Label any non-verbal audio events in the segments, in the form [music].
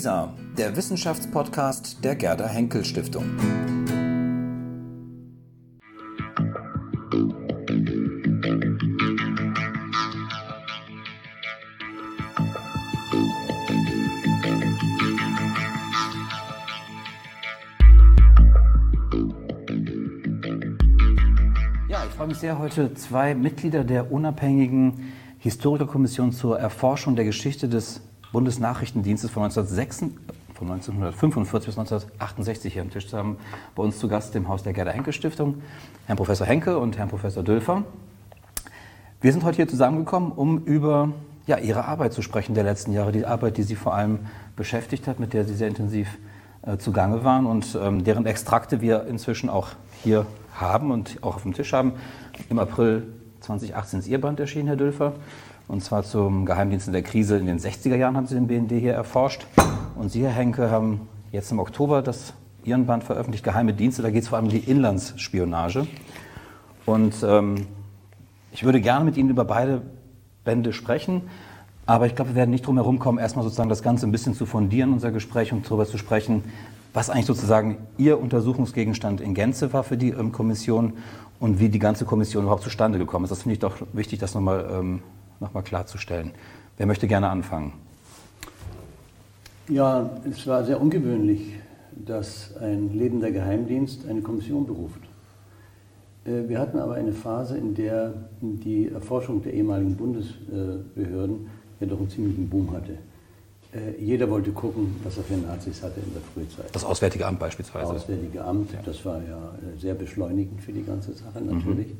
WISA, der Wissenschaftspodcast der Gerda Henkel Stiftung. Ja, ich freue mich sehr, heute zwei Mitglieder der unabhängigen Historikerkommission zur Erforschung der Geschichte des Bundesnachrichtendienstes von, 1906, von 1945 bis 1968 hier am Tisch zu haben. Bei uns zu Gast im Haus der Gerda Henke Stiftung, Herrn Professor Henke und Herrn Professor Dülfer. Wir sind heute hier zusammengekommen, um über ja, Ihre Arbeit zu sprechen der letzten Jahre, die Arbeit, die Sie vor allem beschäftigt hat, mit der Sie sehr intensiv äh, zugange waren und ähm, deren Extrakte wir inzwischen auch hier haben und auch auf dem Tisch haben. Im April 2018 ist Ihr Band erschienen, Herr Dülfer. Und zwar zum Geheimdienst der Krise in den 60er Jahren haben Sie den BND hier erforscht. Und Sie, Herr Henke, haben jetzt im Oktober das Ihren Band veröffentlicht, Geheime Dienste. Da geht es vor allem um die Inlandsspionage. Und ähm, ich würde gerne mit Ihnen über beide Bände sprechen. Aber ich glaube, wir werden nicht drum herum kommen, erstmal sozusagen das Ganze ein bisschen zu fundieren, unser Gespräch, und darüber zu sprechen, was eigentlich sozusagen Ihr Untersuchungsgegenstand in Gänze war für die ähm, Kommission und wie die ganze Kommission überhaupt zustande gekommen ist. Das finde ich doch wichtig, das nochmal ähm, noch klarzustellen. Wer möchte gerne anfangen? Ja, es war sehr ungewöhnlich, dass ein lebender Geheimdienst eine Kommission beruft. Äh, wir hatten aber eine Phase, in der die Erforschung der ehemaligen Bundesbehörden ja doch einen ziemlichen Boom hatte. Äh, jeder wollte gucken, was er für Nazis hatte in der Frühzeit. Das Auswärtige Amt beispielsweise. Das Auswärtige Amt, das war ja äh, sehr beschleunigend für die ganze Sache natürlich. Mhm.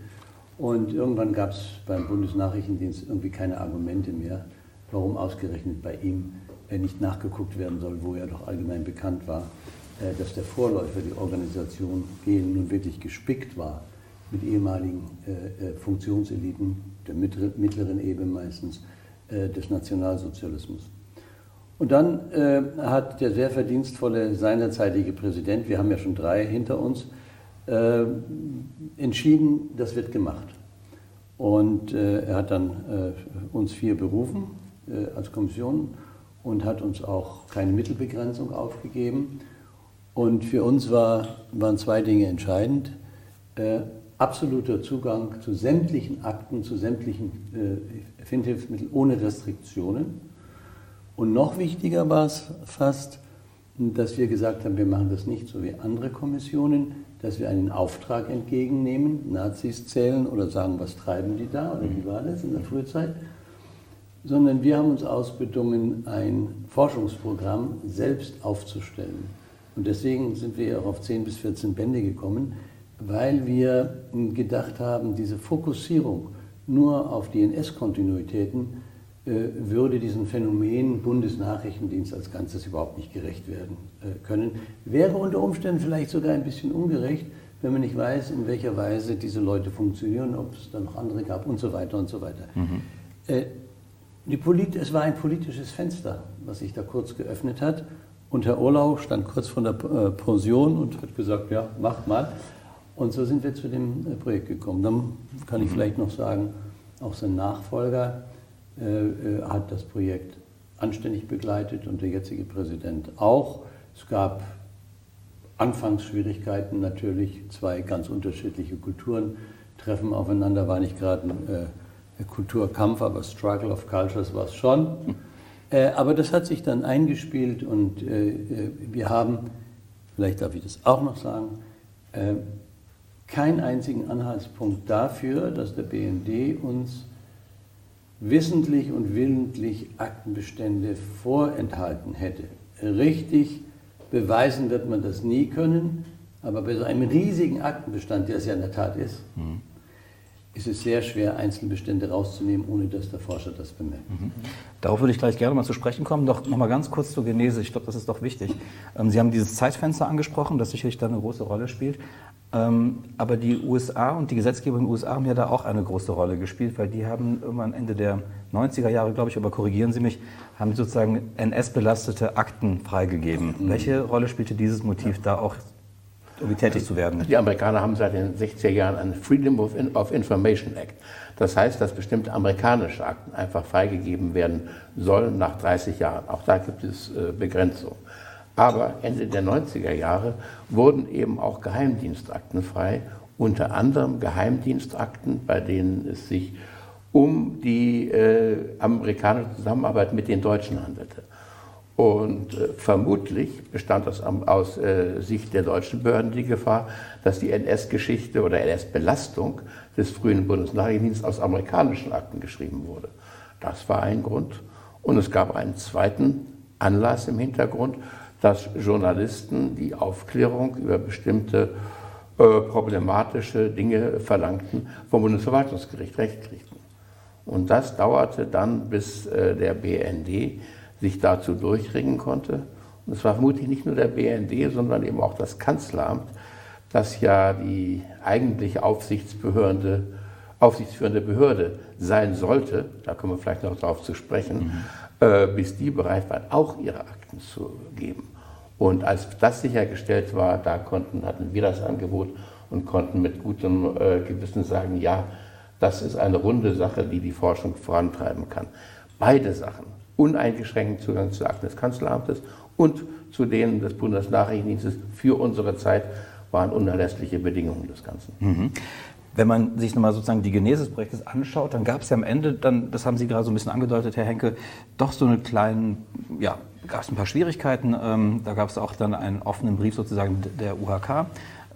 Und irgendwann gab es beim Bundesnachrichtendienst irgendwie keine Argumente mehr, warum ausgerechnet bei ihm nicht nachgeguckt werden soll, wo er doch allgemein bekannt war, dass der Vorläufer, die Organisation Gehen, nun wirklich gespickt war mit ehemaligen Funktionseliten der mittleren Ebene meistens des Nationalsozialismus. Und dann äh, hat der sehr verdienstvolle seinerzeitige Präsident, wir haben ja schon drei hinter uns, äh, entschieden, das wird gemacht. Und äh, er hat dann äh, uns vier berufen äh, als Kommission und hat uns auch keine Mittelbegrenzung aufgegeben. Und für uns war, waren zwei Dinge entscheidend. Äh, absoluter Zugang zu sämtlichen Akten, zu sämtlichen äh, Findhilfsmitteln ohne Restriktionen und noch wichtiger war es fast, dass wir gesagt haben, wir machen das nicht so wie andere Kommissionen, dass wir einen Auftrag entgegennehmen, Nazis zählen oder sagen, was treiben die da oder wie war das in der Frühzeit, sondern wir haben uns ausbedungen, ein Forschungsprogramm selbst aufzustellen. Und deswegen sind wir auch auf 10 bis 14 Bände gekommen, weil wir gedacht haben, diese Fokussierung nur auf die NS-Kontinuitäten würde diesem Phänomen Bundesnachrichtendienst als Ganzes überhaupt nicht gerecht werden äh, können. Wäre unter Umständen vielleicht sogar ein bisschen ungerecht, wenn man nicht weiß, in welcher Weise diese Leute funktionieren, ob es da noch andere gab und so weiter und so weiter. Mhm. Äh, die Polit es war ein politisches Fenster, was sich da kurz geöffnet hat. Und Herr Urlau stand kurz vor der Pension und hat gesagt, ja, macht mal. Und so sind wir zu dem Projekt gekommen. Dann kann ich mhm. vielleicht noch sagen, auch sein Nachfolger, äh, äh, hat das Projekt anständig begleitet und der jetzige Präsident auch. Es gab Anfangsschwierigkeiten natürlich, zwei ganz unterschiedliche Kulturen treffen aufeinander, war nicht gerade ein äh, Kulturkampf, aber Struggle of Cultures war es schon. Äh, aber das hat sich dann eingespielt und äh, wir haben, vielleicht darf ich das auch noch sagen, keinen einzigen Anhaltspunkt dafür, dass der BND uns wissentlich und willentlich Aktenbestände vorenthalten hätte. Richtig beweisen wird man das nie können, aber bei so einem riesigen Aktenbestand, der es ja in der Tat ist, mhm. ist es sehr schwer, Einzelbestände rauszunehmen, ohne dass der Forscher das bemerkt. Mhm. Darauf würde ich gleich gerne mal zu sprechen kommen. Doch noch mal ganz kurz zur Genese. Ich glaube, das ist doch wichtig. Ähm, Sie haben dieses Zeitfenster angesprochen, das sicherlich da eine große Rolle spielt. Ähm, aber die USA und die Gesetzgebung in den USA haben ja da auch eine große Rolle gespielt, weil die haben irgendwann Ende der 90er Jahre, glaube ich, aber korrigieren Sie mich, haben sozusagen NS-belastete Akten freigegeben. Mhm. Welche Rolle spielte dieses Motiv ja. da auch um tätig zu werden. Die Amerikaner haben seit den 60er Jahren einen Freedom of, of Information Act. Das heißt, dass bestimmte amerikanische Akten einfach freigegeben werden sollen nach 30 Jahren. Auch da gibt es äh, Begrenzungen. Aber Ende der 90er Jahre wurden eben auch Geheimdienstakten frei, unter anderem Geheimdienstakten, bei denen es sich um die äh, amerikanische Zusammenarbeit mit den Deutschen handelte. Und äh, vermutlich bestand das aus äh, Sicht der deutschen Behörden die Gefahr, dass die NS-Geschichte oder NS-Belastung des frühen Bundesnachrichtendienstes aus amerikanischen Akten geschrieben wurde. Das war ein Grund. Und es gab einen zweiten Anlass im Hintergrund, dass Journalisten die Aufklärung über bestimmte äh, problematische Dinge verlangten, vom Bundesverwaltungsgericht Recht kriegten. Und das dauerte dann, bis äh, der BND sich dazu durchringen konnte. Und es war vermutlich nicht nur der BND, sondern eben auch das Kanzleramt, das ja die eigentliche Aufsichtsbehörde, aufsichtsführende Behörde sein sollte, da kommen wir vielleicht noch darauf zu sprechen, mhm. äh, bis die bereit waren, auch ihre Akten zu geben. Und als das sichergestellt war, da konnten, hatten wir das Angebot und konnten mit gutem äh, Gewissen sagen, ja, das ist eine runde Sache, die die Forschung vorantreiben kann. Beide Sachen, uneingeschränkten Zugang zu Akten des Kanzleramtes und zu denen des Bundesnachrichtendienstes für unsere Zeit waren unerlässliche Bedingungen des Ganzen. Mhm. Wenn man sich nochmal sozusagen die Genese des Projektes anschaut, dann gab es ja am Ende, dann, das haben Sie gerade so ein bisschen angedeutet, Herr Henke, doch so eine kleinen, ja, gab es ein paar Schwierigkeiten. Ähm, da gab es auch dann einen offenen Brief sozusagen der UHK.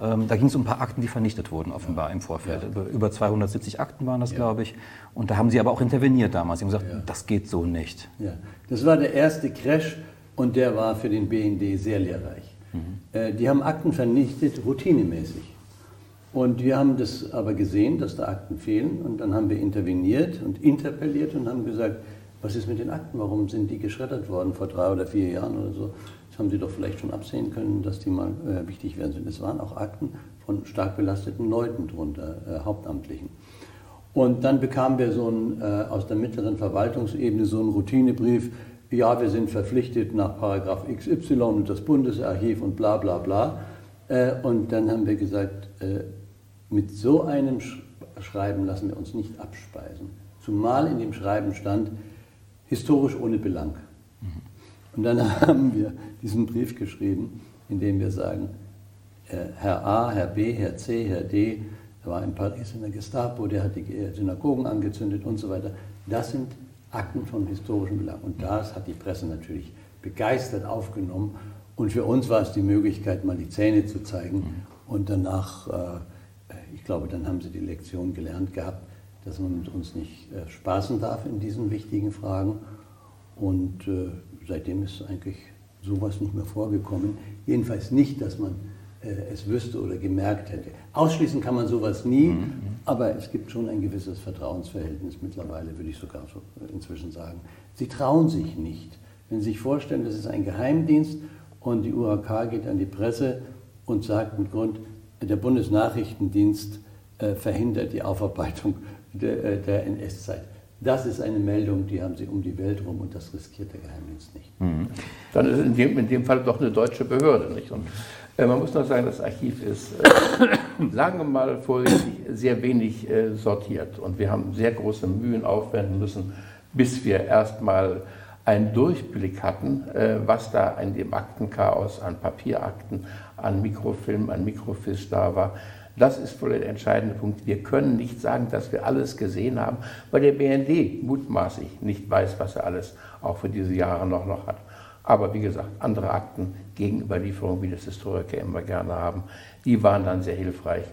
Ähm, da ging es um ein paar Akten, die vernichtet wurden, offenbar im Vorfeld. Ja. Über 270 Akten waren das, ja. glaube ich. Und da haben Sie aber auch interveniert damals. Sie haben gesagt, ja. das geht so nicht. Ja, das war der erste Crash und der war für den BND sehr lehrreich. Mhm. Äh, die haben Akten vernichtet, routinemäßig. Und wir haben das aber gesehen, dass da Akten fehlen. Und dann haben wir interveniert und interpelliert und haben gesagt, was ist mit den Akten? Warum sind die geschreddert worden vor drei oder vier Jahren oder so? Das haben Sie doch vielleicht schon absehen können, dass die mal äh, wichtig werden sind. Es waren auch Akten von stark belasteten Leuten drunter, äh, Hauptamtlichen. Und dann bekamen wir so einen, äh, aus der mittleren Verwaltungsebene so einen Routinebrief, ja, wir sind verpflichtet nach Paragraph XY und das Bundesarchiv und bla bla bla. Äh, und dann haben wir gesagt, äh, mit so einem Schreiben lassen wir uns nicht abspeisen. Zumal in dem Schreiben stand, historisch ohne Belang. Und dann [laughs] haben wir diesen Brief geschrieben, in dem wir sagen, äh, Herr A, Herr B, Herr C, Herr D, der war in Paris in der Gestapo, der hat die Synagogen angezündet und so weiter. Das sind Akten von historischem Belang. Und das hat die Presse natürlich begeistert aufgenommen. Und für uns war es die Möglichkeit, mal die Zähne zu zeigen. Und danach, äh, ich glaube, dann haben sie die Lektion gelernt gehabt, dass man mit uns nicht äh, spaßen darf in diesen wichtigen Fragen. Und seitdem ist eigentlich sowas nicht mehr vorgekommen. Jedenfalls nicht, dass man äh, es wüsste oder gemerkt hätte. Ausschließen kann man sowas nie, mhm. aber es gibt schon ein gewisses Vertrauensverhältnis mittlerweile, würde ich sogar so inzwischen sagen. Sie trauen sich nicht. Wenn Sie sich vorstellen, das ist ein Geheimdienst und die UHK geht an die Presse und sagt mit Grund, der Bundesnachrichtendienst äh, verhindert die Aufarbeitung der, äh, der NS-Zeit. Das ist eine Meldung, die haben sie um die Welt rum und das riskiert der Geheimdienst nicht. Mhm. Dann ist es in dem, in dem Fall doch eine deutsche Behörde. Nicht? Und äh, man muss noch sagen, das Archiv ist, äh, sagen wir mal vorsichtig, sehr wenig äh, sortiert. Und wir haben sehr große Mühen aufwenden müssen, bis wir erstmal einen Durchblick hatten, äh, was da in dem Aktenchaos an Papierakten, an Mikrofilm, an Mikrofilm da war. Das ist wohl der entscheidende Punkt. Wir können nicht sagen, dass wir alles gesehen haben, weil der BND mutmaßlich nicht weiß, was er alles auch für diese Jahre noch, noch hat. Aber wie gesagt, andere Akten, Gegenüberlieferungen, wie das Historiker immer gerne haben, die waren dann sehr hilfreich.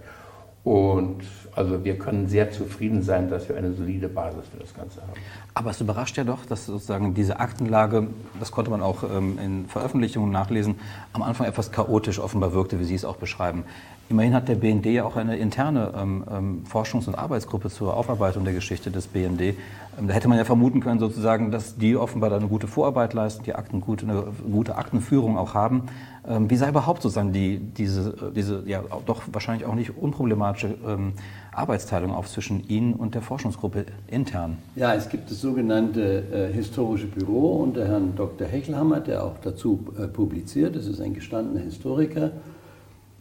Und also wir können sehr zufrieden sein, dass wir eine solide Basis für das Ganze haben. Aber es überrascht ja doch, dass sozusagen diese Aktenlage, das konnte man auch ähm, in Veröffentlichungen nachlesen, am Anfang etwas chaotisch offenbar wirkte, wie Sie es auch beschreiben. Immerhin hat der BND ja auch eine interne ähm, ähm, Forschungs- und Arbeitsgruppe zur Aufarbeitung der Geschichte des BND. Ähm, da hätte man ja vermuten können, sozusagen, dass die offenbar da eine gute Vorarbeit leisten, die Akten gut, eine gute Aktenführung auch haben. Ähm, wie sei überhaupt sozusagen die, diese, diese ja doch wahrscheinlich auch nicht unproblematische ähm, Arbeitsteilung auf zwischen Ihnen und der Forschungsgruppe intern? Ja, es gibt das sogenannte äh, Historische Büro unter Herrn Dr. Hechelhammer, der auch dazu äh, publiziert. Das ist ein gestandener Historiker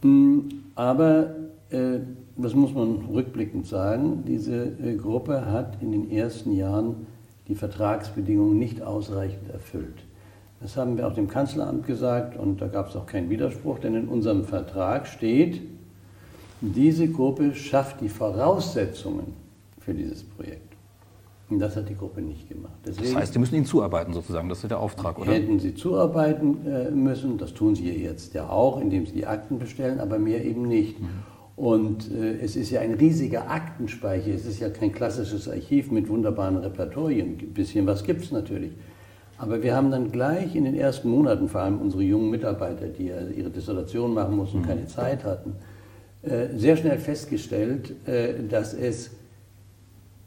Hm, aber äh, das muss man rückblickend sagen, diese äh, Gruppe hat in den ersten Jahren die Vertragsbedingungen nicht ausreichend erfüllt. Das haben wir auch dem Kanzleramt gesagt und da gab es auch keinen Widerspruch, denn in unserem Vertrag steht, diese Gruppe schafft die Voraussetzungen für dieses Projekt. Und das hat die Gruppe nicht gemacht. Deswegen das heißt, Sie müssen Ihnen zuarbeiten sozusagen, das ist der Auftrag, oder? Hätten Sie zuarbeiten äh, müssen, das tun Sie jetzt ja auch, indem Sie die Akten bestellen, aber mehr eben nicht. Mhm. Und äh, es ist ja ein riesiger Aktenspeicher, es ist ja kein klassisches Archiv mit wunderbaren Repertorien. Ein bisschen was gibt es natürlich. Aber wir haben dann gleich in den ersten Monaten, vor allem unsere jungen Mitarbeiter, die ja ihre Dissertation machen mussten und mhm. keine Zeit hatten, äh, sehr schnell festgestellt, äh, dass es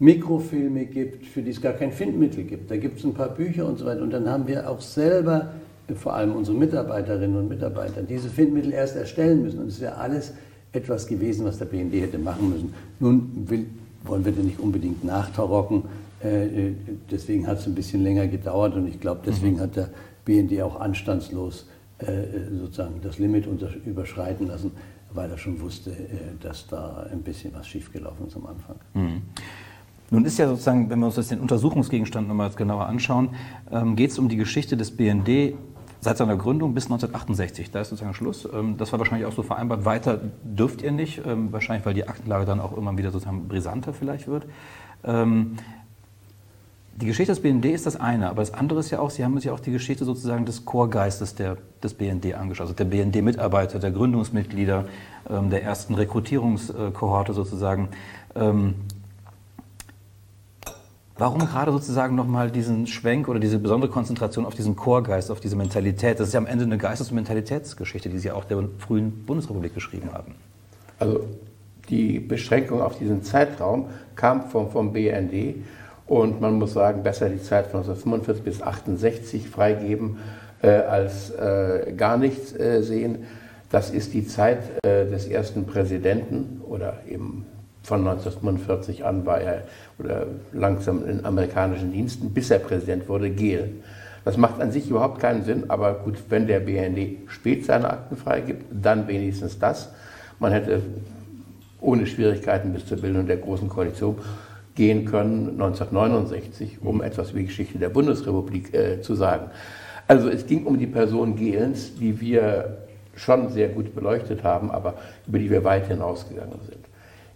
Mikrofilme gibt, für die es gar kein Findmittel gibt. Da gibt es ein paar Bücher und so weiter. Und dann haben wir auch selber, vor allem unsere Mitarbeiterinnen und Mitarbeiter, diese Findmittel erst erstellen müssen. Und es wäre alles etwas gewesen, was der BND hätte machen müssen. Nun will, wollen wir da nicht unbedingt nachtarocken. Äh, äh, deswegen hat es ein bisschen länger gedauert und ich glaube, deswegen mhm. hat der BND auch anstandslos äh, sozusagen das Limit überschreiten lassen, weil er schon wusste, dass da ein bisschen was schiefgelaufen ist am Anfang. Mhm. Nun ist ja sozusagen, wenn wir uns das den Untersuchungsgegenstand nochmal genauer anschauen, ähm, geht es um die Geschichte des BND seit seiner Gründung bis 1968. Da ist sozusagen Schluss. Ähm, das war wahrscheinlich auch so vereinbart. Weiter dürft ihr nicht, ähm, wahrscheinlich weil die Aktenlage dann auch immer wieder sozusagen brisanter vielleicht wird. Ähm, die Geschichte des BND ist das eine, aber das andere ist ja auch, Sie haben sich ja auch die Geschichte sozusagen des Chorgeistes der, des BND angeschaut, also der BND-Mitarbeiter, der Gründungsmitglieder, der ersten Rekrutierungskohorte sozusagen. Warum gerade sozusagen nochmal diesen Schwenk oder diese besondere Konzentration auf diesen Chorgeist, auf diese Mentalität? Das ist ja am Ende eine Geistes- und Mentalitätsgeschichte, die Sie auch der frühen Bundesrepublik geschrieben haben. Also die Beschränkung auf diesen Zeitraum kam vom, vom BND und man muss sagen, besser die Zeit von 1945 bis 1968 freigeben äh, als äh, gar nichts äh, sehen. Das ist die Zeit äh, des ersten Präsidenten oder eben von 1945 an war er oder langsam in amerikanischen Diensten, bis er Präsident wurde, Gehlen. Das macht an sich überhaupt keinen Sinn, aber gut, wenn der BND spät seine Akten freigibt, dann wenigstens das. Man hätte ohne Schwierigkeiten bis zur Bildung der Großen Koalition gehen können, 1969, um etwas über die Geschichte der Bundesrepublik äh, zu sagen. Also es ging um die Person Gehlens, die wir schon sehr gut beleuchtet haben, aber über die wir weit hinausgegangen sind.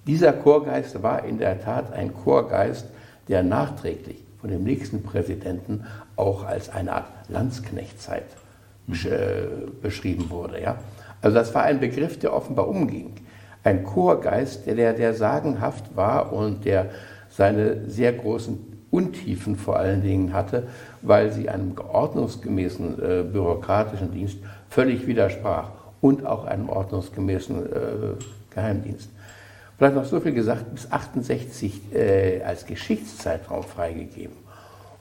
Dieser Chorgeist war in der Tat ein Chorgeist, der nachträglich von dem nächsten Präsidenten auch als eine Art Landsknechtzeit beschrieben wurde. Ja? Also das war ein Begriff, der offenbar umging. Ein Chorgeist, der, der sagenhaft war und der seine sehr großen Untiefen vor allen Dingen hatte, weil sie einem ordnungsgemäßen äh, bürokratischen Dienst völlig widersprach und auch einem ordnungsgemäßen äh, Geheimdienst. Vielleicht noch so viel gesagt, bis 68 äh, als Geschichtszeitraum freigegeben.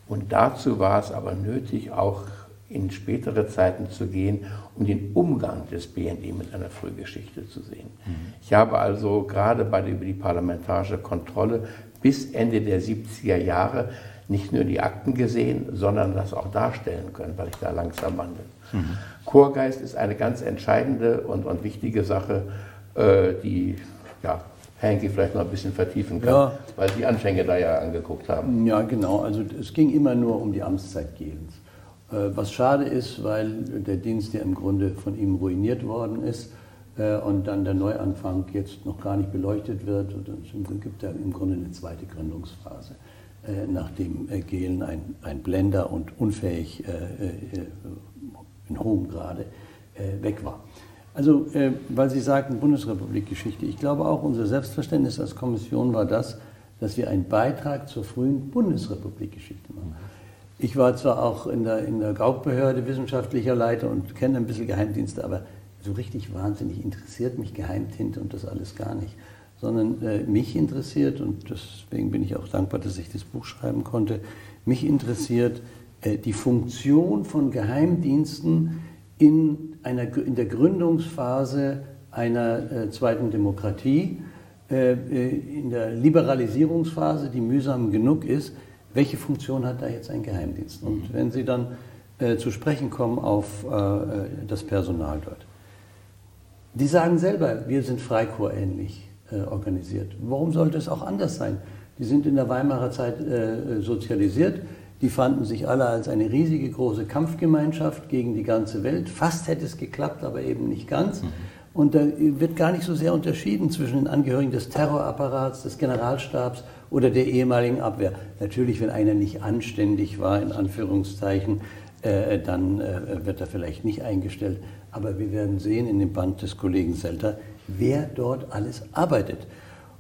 Und dazu war es aber nötig, auch in spätere Zeiten zu gehen, um den Umgang des BND mit einer Frühgeschichte zu sehen. Mhm. Ich habe also gerade bei der, über die parlamentarische Kontrolle bis Ende der 70er Jahre nicht nur die Akten gesehen, sondern das auch darstellen können, weil ich da langsam wandle. Mhm. Chorgeist ist eine ganz entscheidende und, und wichtige Sache, äh, die ja, Henke vielleicht noch ein bisschen vertiefen kann, ja. weil die Anfänge da ja angeguckt haben. Ja, genau. Also es ging immer nur um die Amtszeit Gehlens. Äh, was schade ist, weil der Dienst ja im Grunde von ihm ruiniert worden ist und dann der Neuanfang jetzt noch gar nicht beleuchtet wird. Und es gibt ja im Grunde eine zweite Gründungsphase, äh, nachdem Gehlen ein, ein Blender und unfähig in hohem Grade weg war. Also, äh, weil Sie sagten Bundesrepublikgeschichte, ich glaube auch, unser Selbstverständnis als Kommission war das, dass wir einen Beitrag zur frühen Bundesrepublikgeschichte machen. Ich war zwar auch in der, in der Gaukbehörde wissenschaftlicher Leiter und kenne ein bisschen Geheimdienste, aber so richtig wahnsinnig interessiert mich Geheimtinte und das alles gar nicht. Sondern äh, mich interessiert, und deswegen bin ich auch dankbar, dass ich das Buch schreiben konnte, mich interessiert äh, die Funktion von Geheimdiensten in, einer, in der Gründungsphase einer äh, zweiten Demokratie, äh, äh, in der Liberalisierungsphase, die mühsam genug ist, welche Funktion hat da jetzt ein Geheimdienst? Und mhm. wenn Sie dann äh, zu sprechen kommen auf äh, das Personal dort. Die sagen selber, wir sind Freikorps-ähnlich äh, organisiert. Warum sollte es auch anders sein? Die sind in der Weimarer Zeit äh, sozialisiert. Die fanden sich alle als eine riesige große Kampfgemeinschaft gegen die ganze Welt. Fast hätte es geklappt, aber eben nicht ganz. Mhm. Und da wird gar nicht so sehr unterschieden zwischen den Angehörigen des Terrorapparats, des Generalstabs oder der ehemaligen Abwehr. Natürlich, wenn einer nicht anständig war, in Anführungszeichen, äh, dann äh, wird er vielleicht nicht eingestellt. Aber wir werden sehen in dem Band des Kollegen Selter, wer dort alles arbeitet.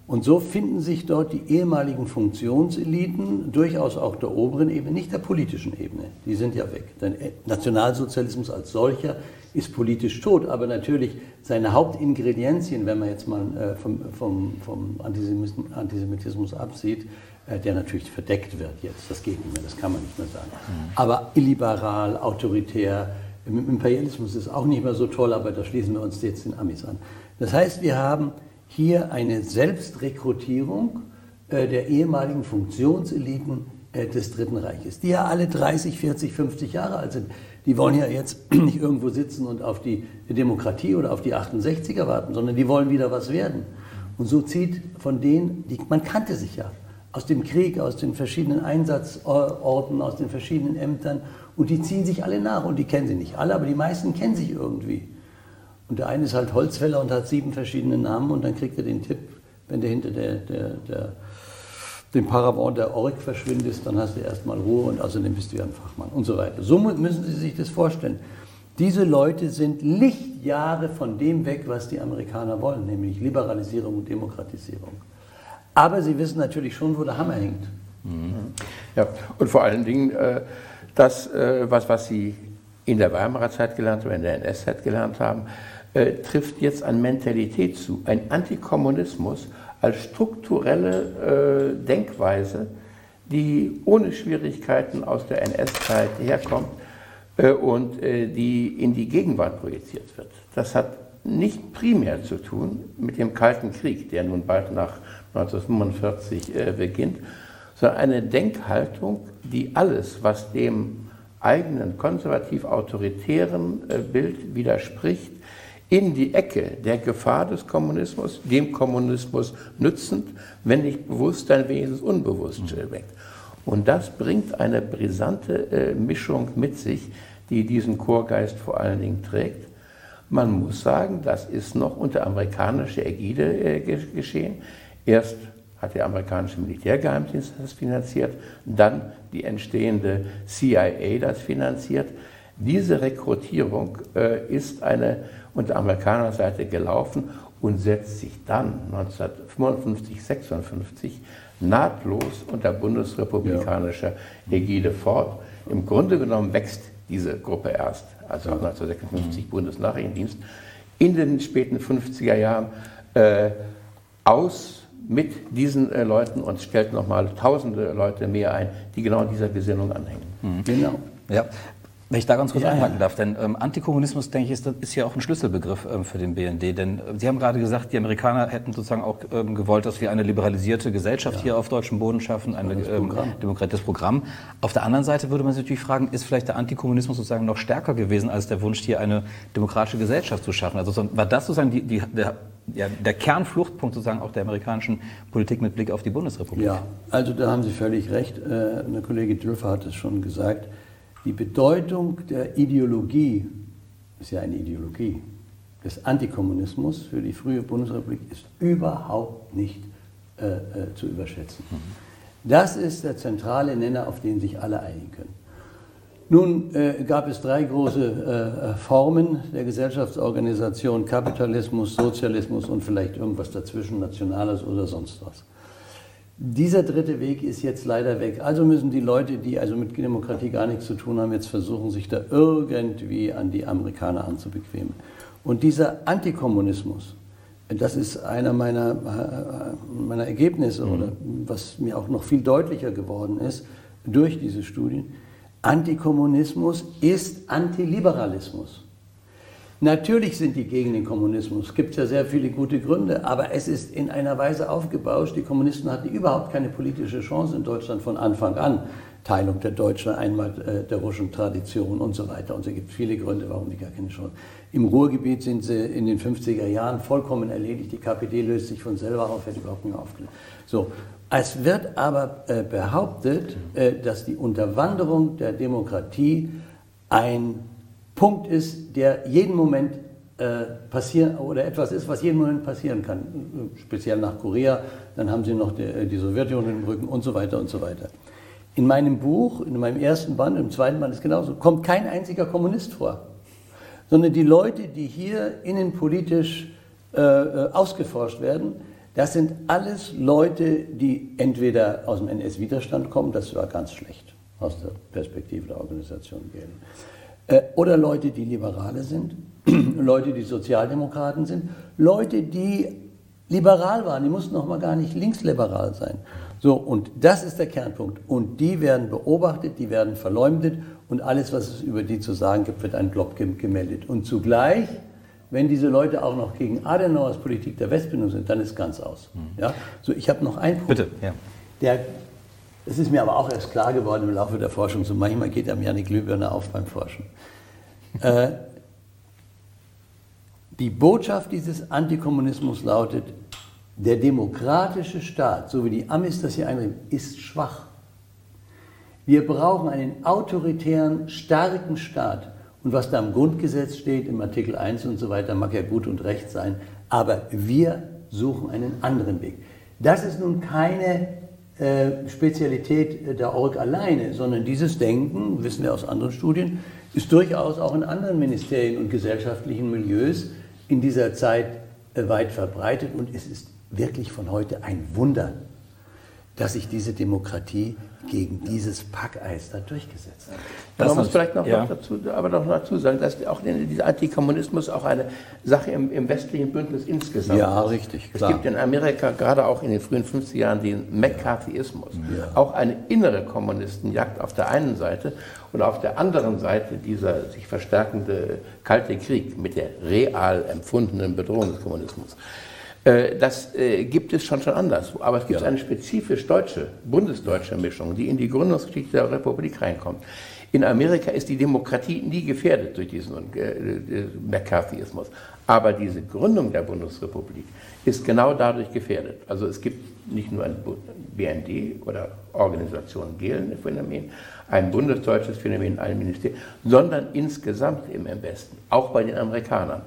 Und so finden sich dort die ehemaligen Funktionseliten, durchaus auch der oberen Ebene, nicht der politischen Ebene. Die sind ja weg. Der Nationalsozialismus als solcher ist politisch tot, aber natürlich seine Hauptingredienzien, wenn man jetzt mal äh, vom, vom, vom Antisemitismus, Antisemitismus absieht, äh, der natürlich verdeckt wird jetzt, das geht nicht mehr, das kann man nicht mehr sagen. Mhm. Aber illiberal, autoritär, im Imperialismus ist auch nicht mehr so toll, aber da schließen wir uns jetzt den Amis an. Das heißt, wir haben hier eine Selbstrekrutierung äh, der ehemaligen Funktionseliten äh, des Dritten Reiches, die ja alle 30, 40, 50 Jahre alt sind. Die wollen ja jetzt [clears throat] nicht irgendwo sitzen und auf die Demokratie oder auf die 68er warten, sondern die wollen wieder was werden. Und so zieht von denen, die, man kannte sich ja aus dem Krieg, aus den verschiedenen Einsatzorten, aus den verschiedenen Ämtern und die ziehen sich alle nach und die kennen sie nicht alle, aber die meisten kennen sich irgendwie. Und der eine ist halt Holzfäller und hat sieben verschiedene Namen und dann kriegt er den Tipp, wenn der hinter der, der, der, dem Paravent der Org verschwindest, dann hast du erstmal Ruhe und außerdem bist du ja ein Fachmann und so weiter. So müssen Sie sich das vorstellen. Diese Leute sind Lichtjahre von dem weg, was die Amerikaner wollen, nämlich Liberalisierung und Demokratisierung. Aber sie wissen natürlich schon, wo der Hammer hängt. Mhm. Ja, und vor allen Dingen äh, das, äh, was, was Sie in der Weimarer Zeit gelernt haben, in der NS-Zeit gelernt haben, äh, trifft jetzt an Mentalität zu. Ein Antikommunismus als strukturelle äh, Denkweise, die ohne Schwierigkeiten aus der NS-Zeit herkommt äh, und äh, die in die Gegenwart projiziert wird. Das hat nicht primär zu tun mit dem Kalten Krieg, der nun bald nach 1945 äh, beginnt, sondern eine Denkhaltung, die alles, was dem eigenen konservativ-autoritären äh, Bild widerspricht, in die Ecke der Gefahr des Kommunismus, dem Kommunismus nützend, wenn nicht bewusst, dann wenigstens unbewusst mhm. weckt. Und das bringt eine brisante äh, Mischung mit sich, die diesen Chorgeist vor allen Dingen trägt. Man muss sagen, das ist noch unter amerikanischer Ägide äh, geschehen. Erst hat der amerikanische Militärgeheimdienst das finanziert, dann die entstehende CIA das finanziert. Diese Rekrutierung äh, ist eine unter Amerikanerseite gelaufen und setzt sich dann 1955, 56 nahtlos unter bundesrepublikanischer Ägide fort. Im Grunde genommen wächst diese Gruppe erst, also 1956 mhm. Bundesnachrichtendienst, in den späten 50er Jahren äh, aus mit diesen äh, Leuten und stellt nochmal tausende Leute mehr ein, die genau dieser Gesinnung anhängen. Mhm. Genau. Ja. Wenn ich da ganz kurz ja, einhaken darf, denn ähm, Antikommunismus, denke ich, ist, ist ja auch ein Schlüsselbegriff ähm, für den BND. Denn äh, Sie haben gerade gesagt, die Amerikaner hätten sozusagen auch ähm, gewollt, dass wir eine liberalisierte Gesellschaft ja. hier auf deutschem Boden schaffen, ein ähm, demokratisches Programm. Auf der anderen Seite würde man sich natürlich fragen, ist vielleicht der Antikommunismus sozusagen noch stärker gewesen als der Wunsch, hier eine demokratische Gesellschaft zu schaffen? Also war das sozusagen die, die, der, ja, der Kernfluchtpunkt sozusagen auch der amerikanischen Politik mit Blick auf die Bundesrepublik? Ja, also da haben Sie völlig recht. Äh, eine Kollegin Dülfer hat es schon gesagt die Bedeutung der Ideologie, ist ja eine Ideologie, des Antikommunismus für die frühe Bundesrepublik ist überhaupt nicht äh, äh, zu überschätzen. Mhm. Das ist der zentrale Nenner, auf den sich alle einigen können. Nun äh, gab es drei große äh, äh, Formen der Gesellschaftsorganisation, Kapitalismus, Sozialismus und vielleicht irgendwas dazwischen, Nationales oder sonst was. Dieser dritte Weg ist jetzt leider weg. Also müssen die Leute, die also mit Demokratie gar nichts zu tun haben, jetzt versuchen, sich da irgendwie an die Amerikaner anzubequemen. Und dieser Antikommunismus, das ist einer meiner, meiner Ergebnisse mhm. oder was mir auch noch viel deutlicher geworden ist durch diese Studien. Antikommunismus ist Antiliberalismus. Natürlich sind die gegen den Kommunismus. Es gibt ja sehr viele gute Gründe, aber es ist in einer Weise aufgebauscht. Die Kommunisten hatten überhaupt keine politische Chance in Deutschland von Anfang an. Teilung der Deutschen, einmal äh, der russischen Tradition und so weiter. Und es gibt viele Gründe, warum die gar keine Chance Im Ruhrgebiet sind sie in den 50er Jahren vollkommen erledigt. Die KPD löst sich von selber auf, hätte überhaupt nicht aufgelöst. So, es wird aber äh, behauptet, äh, dass die Unterwanderung der Demokratie ein Punkt ist, der jeden Moment äh, passieren oder etwas ist, was jeden Moment passieren kann. Speziell nach Korea, dann haben sie noch die, äh, die Sowjetunion im Rücken und so weiter und so weiter. In meinem Buch, in meinem ersten Band, im zweiten Band ist genauso, kommt kein einziger Kommunist vor, sondern die Leute, die hier innenpolitisch äh, äh ausgeforscht werden, das sind alles Leute, die entweder aus dem NS-Widerstand kommen, das war ganz schlecht aus der Perspektive der Organisation gehen, äh, oder Leute, die Liberale sind, [clears throat] Leute, die Sozialdemokraten sind, Leute, die liberal waren, die mussten noch mal gar nicht linksliberal sein. So, und das ist der Kernpunkt. Und die werden beobachtet, die werden verleumdet und alles, was es über die zu sagen gibt, wird ein Blob gemeldet. Und zugleich, wenn diese Leute auch noch gegen Adenauers Politik der Westbindung sind, dann ist ganz aus. Mhm. Ja? So, ich habe noch einen Punkt. Bitte, ja. Der, es ist mir aber auch erst klar geworden im Laufe der Forschung, so manchmal geht einem ja eine Glühbirne auf beim Forschen. [laughs] äh, die Botschaft dieses Antikommunismus lautet, der demokratische Staat, so wie die Amis das hier einreden, ist schwach. Wir brauchen einen autoritären, starken Staat. Und was da im Grundgesetz steht, im Artikel 1 und so weiter, mag ja gut und recht sein. Aber wir suchen einen anderen Weg. Das ist nun keine äh, Spezialität der Org alleine, sondern dieses Denken, wissen wir aus anderen Studien, ist durchaus auch in anderen Ministerien und gesellschaftlichen Milieus in dieser Zeit äh, weit verbreitet und es ist wirklich von heute ein Wunder, dass sich diese Demokratie gegen dieses Packeis da durchgesetzt hat. Das man muss vielleicht noch, ja. dazu, aber noch dazu sagen, dass auch dieser Antikommunismus auch eine Sache im, im westlichen Bündnis insgesamt ja, ist. Ja, richtig. Es klar. gibt in Amerika gerade auch in den frühen 50er Jahren den McCarthyismus. Ja. Auch eine innere Kommunistenjagd auf der einen Seite und auf der anderen Seite dieser sich verstärkende Kalte Krieg mit der real empfundenen Bedrohung des Kommunismus. Äh, das äh, gibt es schon schon anders. Aber es gibt ja. eine spezifisch deutsche, bundesdeutsche Mischung, die in die Gründungsgeschichte der Republik reinkommt. In Amerika ist die Demokratie nie gefährdet durch diesen äh, McCarthyismus. Aber diese Gründung der Bundesrepublik ist genau dadurch gefährdet. Also es gibt nicht nur ein BND oder Organisation Gehlen-Phänomen, ein bundesdeutsches Phänomen, ein Ministerium, sondern insgesamt im Westen, auch bei den Amerikanern.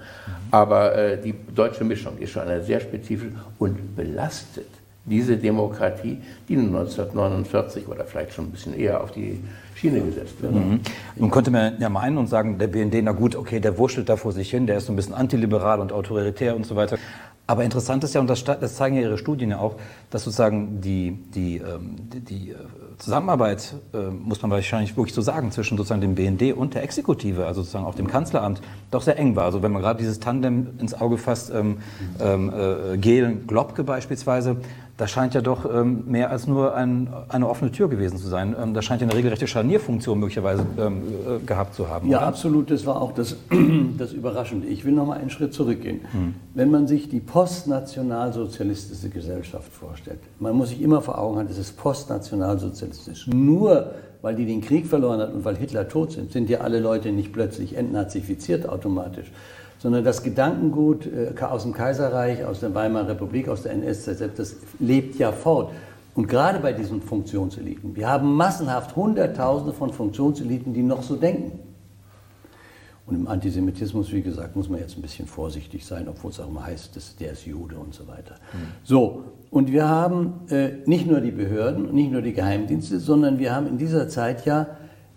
Aber äh, die deutsche Mischung ist schon eine sehr spezifische und belastet diese Demokratie, die 1949 oder vielleicht schon ein bisschen eher auf die Schiene gesetzt wird. Mhm. Nun könnte man ja meinen und sagen, der BND, na gut, okay, der wurschtelt da vor sich hin, der ist so ein bisschen antiliberal und autoritär und so weiter. Aber interessant ist ja, und das, das, zeigen ja Ihre Studien ja auch, dass sozusagen die, die, ähm, die, die äh, Zusammenarbeit, äh, muss man wahrscheinlich wirklich so sagen, zwischen sozusagen dem BND und der Exekutive, also sozusagen auch dem Kanzleramt, doch sehr eng war. Also wenn man gerade dieses Tandem ins Auge fasst, ähm, ähm, äh, Gehlen-Globke beispielsweise, das scheint ja doch ähm, mehr als nur ein, eine offene Tür gewesen zu sein. Ähm, das scheint ja eine regelrechte Scharnierfunktion möglicherweise ähm, äh, gehabt zu haben. Ja, oder? absolut. Das war auch das, [clears throat] das Überraschende. Ich will noch mal einen Schritt zurückgehen. Hm. Wenn man sich die postnationalsozialistische Gesellschaft vorstellt, man muss sich immer vor Augen haben, es ist postnationalsozialistisch. Nur weil die den Krieg verloren hat und weil Hitler tot sind, sind ja alle Leute nicht plötzlich entnazifiziert automatisch sondern das Gedankengut äh, aus dem Kaiserreich, aus der Weimarer Republik, aus der NS-ZZ, das lebt ja fort. Und gerade bei diesen Funktionseliten, wir haben massenhaft Hunderttausende von Funktionseliten, die noch so denken. Und im Antisemitismus, wie gesagt, muss man jetzt ein bisschen vorsichtig sein, obwohl es auch immer heißt, dass der ist Jude und so weiter. Mhm. So, und wir haben äh, nicht nur die Behörden nicht nur die Geheimdienste, sondern wir haben in dieser Zeit ja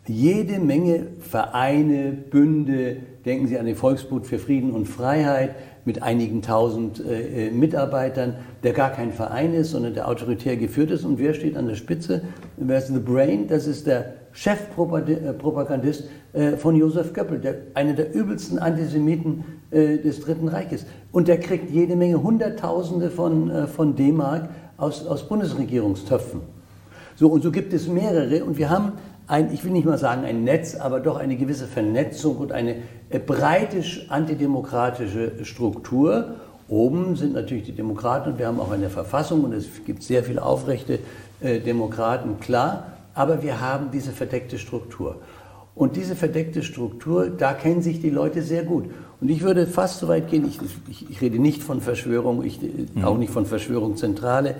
jede Menge Vereine, Bünde, denken Sie an den Volksbund für Frieden und Freiheit mit einigen tausend äh, äh, Mitarbeitern, der gar kein Verein ist, sondern der autoritär geführt ist. Und wer steht an der Spitze? Wer ist The Brain? Das ist der Chefpropagandist äh, von Josef Goebbels, der, einer der übelsten Antisemiten äh, des Dritten Reiches. Und der kriegt jede Menge Hunderttausende von, äh, von D-Mark aus, aus Bundesregierungstöpfen. So, und so gibt es mehrere. Und wir haben ein, ich will nicht mal sagen ein Netz, aber doch eine gewisse Vernetzung und eine äh, breite antidemokratische Struktur. Oben sind natürlich die Demokraten und wir haben auch eine Verfassung und es gibt sehr viele aufrechte äh, Demokraten, klar. aber wir haben diese verdeckte Struktur. Und diese verdeckte Struktur, da kennen sich die Leute sehr gut. Und ich würde fast so weit gehen, ich, ich, ich rede nicht von Verschwörung, ich, mhm. auch nicht von Verschwörungszentrale,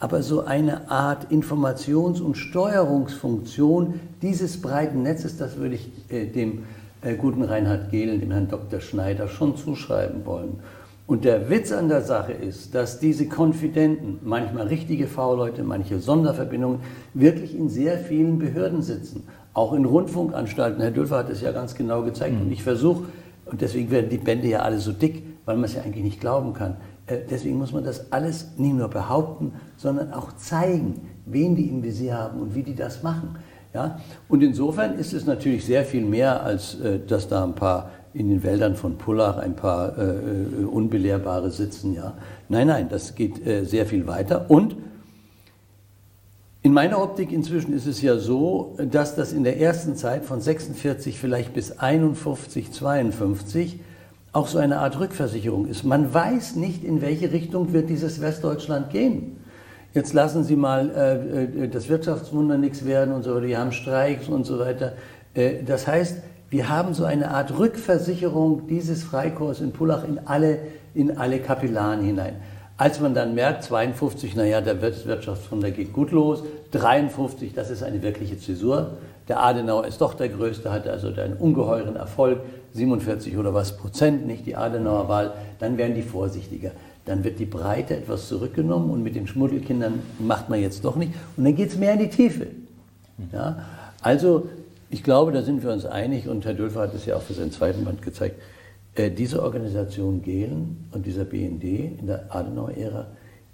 aber so eine Art Informations- und Steuerungsfunktion dieses breiten Netzes, das würde ich äh, dem äh, guten Reinhard Gehlen, dem Herrn Dr. Schneider schon zuschreiben wollen. Und der Witz an der Sache ist, dass diese Konfidenten, manchmal richtige V-Leute, manche Sonderverbindungen, wirklich in sehr vielen Behörden sitzen. Auch in Rundfunkanstalten. Herr Dülfer hat es ja ganz genau gezeigt. Mhm. Und ich versuche, und deswegen werden die Bände ja alle so dick, weil man es ja eigentlich nicht glauben kann. Äh, deswegen muss man das alles nicht nur behaupten, sondern auch zeigen, wen die im Visier haben und wie die das machen. Ja? Und insofern ist es natürlich sehr viel mehr, als äh, dass da ein paar in den Wäldern von Pullach ein paar äh, äh, Unbelehrbare sitzen. Ja? Nein, nein, das geht äh, sehr viel weiter. Und in meiner Optik inzwischen ist es ja so, dass das in der ersten Zeit von 46 vielleicht bis 51, 52 auch so eine Art Rückversicherung ist. Man weiß nicht, in welche Richtung wird dieses Westdeutschland gehen. Jetzt lassen Sie mal äh, äh das Wirtschaftswunder nichts werden und so weiter, die haben Streiks und so weiter. Äh, das heißt, wir haben so eine Art Rückversicherung dieses Freikorps in Pullach in alle, in alle Kapillaren hinein. Als man dann merkt, 52, naja, der Wirtschaftswunder geht gut los, 53, das ist eine wirkliche Zäsur. Der Adenauer ist doch der Größte, hatte also einen ungeheuren Erfolg, 47 oder was Prozent, nicht die Adenauer Wahl, dann werden die vorsichtiger. Dann wird die Breite etwas zurückgenommen und mit den Schmuddelkindern macht man jetzt doch nicht. Und dann geht es mehr in die Tiefe. Ja? Also ich glaube, da sind wir uns einig und Herr Dölfer hat es ja auch für seinen zweiten Band gezeigt. Äh, diese Organisation Gehlen und dieser BND in der Adenauer-Ära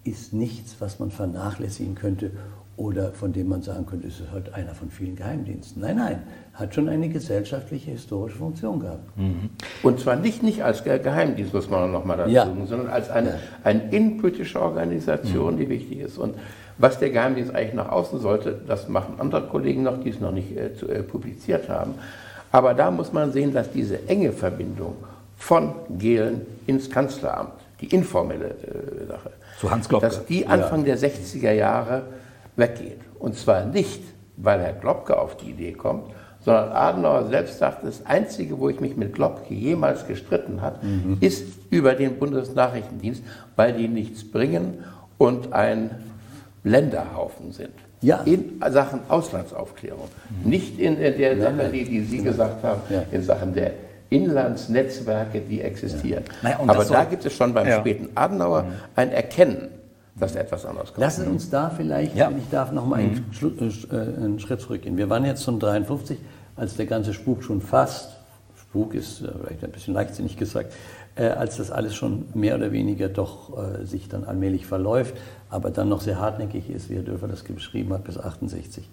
ist nichts, was man vernachlässigen könnte oder von dem man sagen könnte, es ist halt einer von vielen Geheimdiensten. Nein, nein, hat schon eine gesellschaftliche, historische Funktion gehabt. Mhm. Und zwar nicht, nicht als Geheimdienst, muss man noch mal dazu ja. sagen, sondern als eine, ja. eine innenpolitische Organisation, mhm. die wichtig ist. Und was der Geheimdienst eigentlich nach außen sollte, das machen andere Kollegen noch, die es noch nicht äh, zu, äh, publiziert haben. Aber da muss man sehen, dass diese enge Verbindung von Gehlen ins Kanzleramt, die informelle äh, Sache, Zu Hans Globke. dass die Anfang ja. der 60er Jahre weggeht. Und zwar nicht, weil Herr Globke auf die Idee kommt, sondern Adenauer selbst sagt, das Einzige, wo ich mich mit Globke jemals gestritten habe, mhm. ist über den Bundesnachrichtendienst, weil die nichts bringen und ein Länderhaufen sind. Ja. In Sachen Auslandsaufklärung. Mhm. Nicht in der, der Sache, die, die Sie gesagt haben, ja. in Sachen der Inlandsnetzwerke, die existieren. Ja. Naja, Aber da gibt es schon beim späten Adenauer mhm. ein Erkennen, dass etwas anders kommt. Lassen uns da vielleicht, wenn ich darf, noch mal einen, mhm. äh, einen Schritt zurückgehen. Wir waren jetzt zum 53, als der ganze Spuk schon fast, Spuk ist äh, vielleicht ein bisschen leichtsinnig gesagt, äh, als das alles schon mehr oder weniger doch äh, sich dann allmählich verläuft, aber dann noch sehr hartnäckig ist, wie Herr Dörfer das geschrieben hat, bis 68.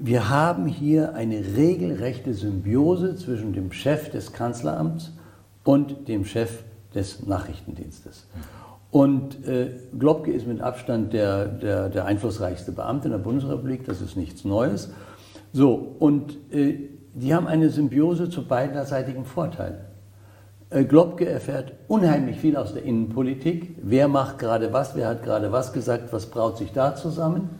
Wir haben hier eine regelrechte Symbiose zwischen dem Chef des Kanzleramts und dem Chef des Nachrichtendienstes. Und äh, Globke ist mit Abstand der, der, der, einflussreichste Beamte in der Bundesrepublik, das ist nichts Neues. So, und äh, die haben eine Symbiose zu beiderseitigem Vorteil. Äh, Globke erfährt unheimlich viel aus der Innenpolitik. Wer macht gerade was, wer hat gerade was gesagt, was braut sich da zusammen.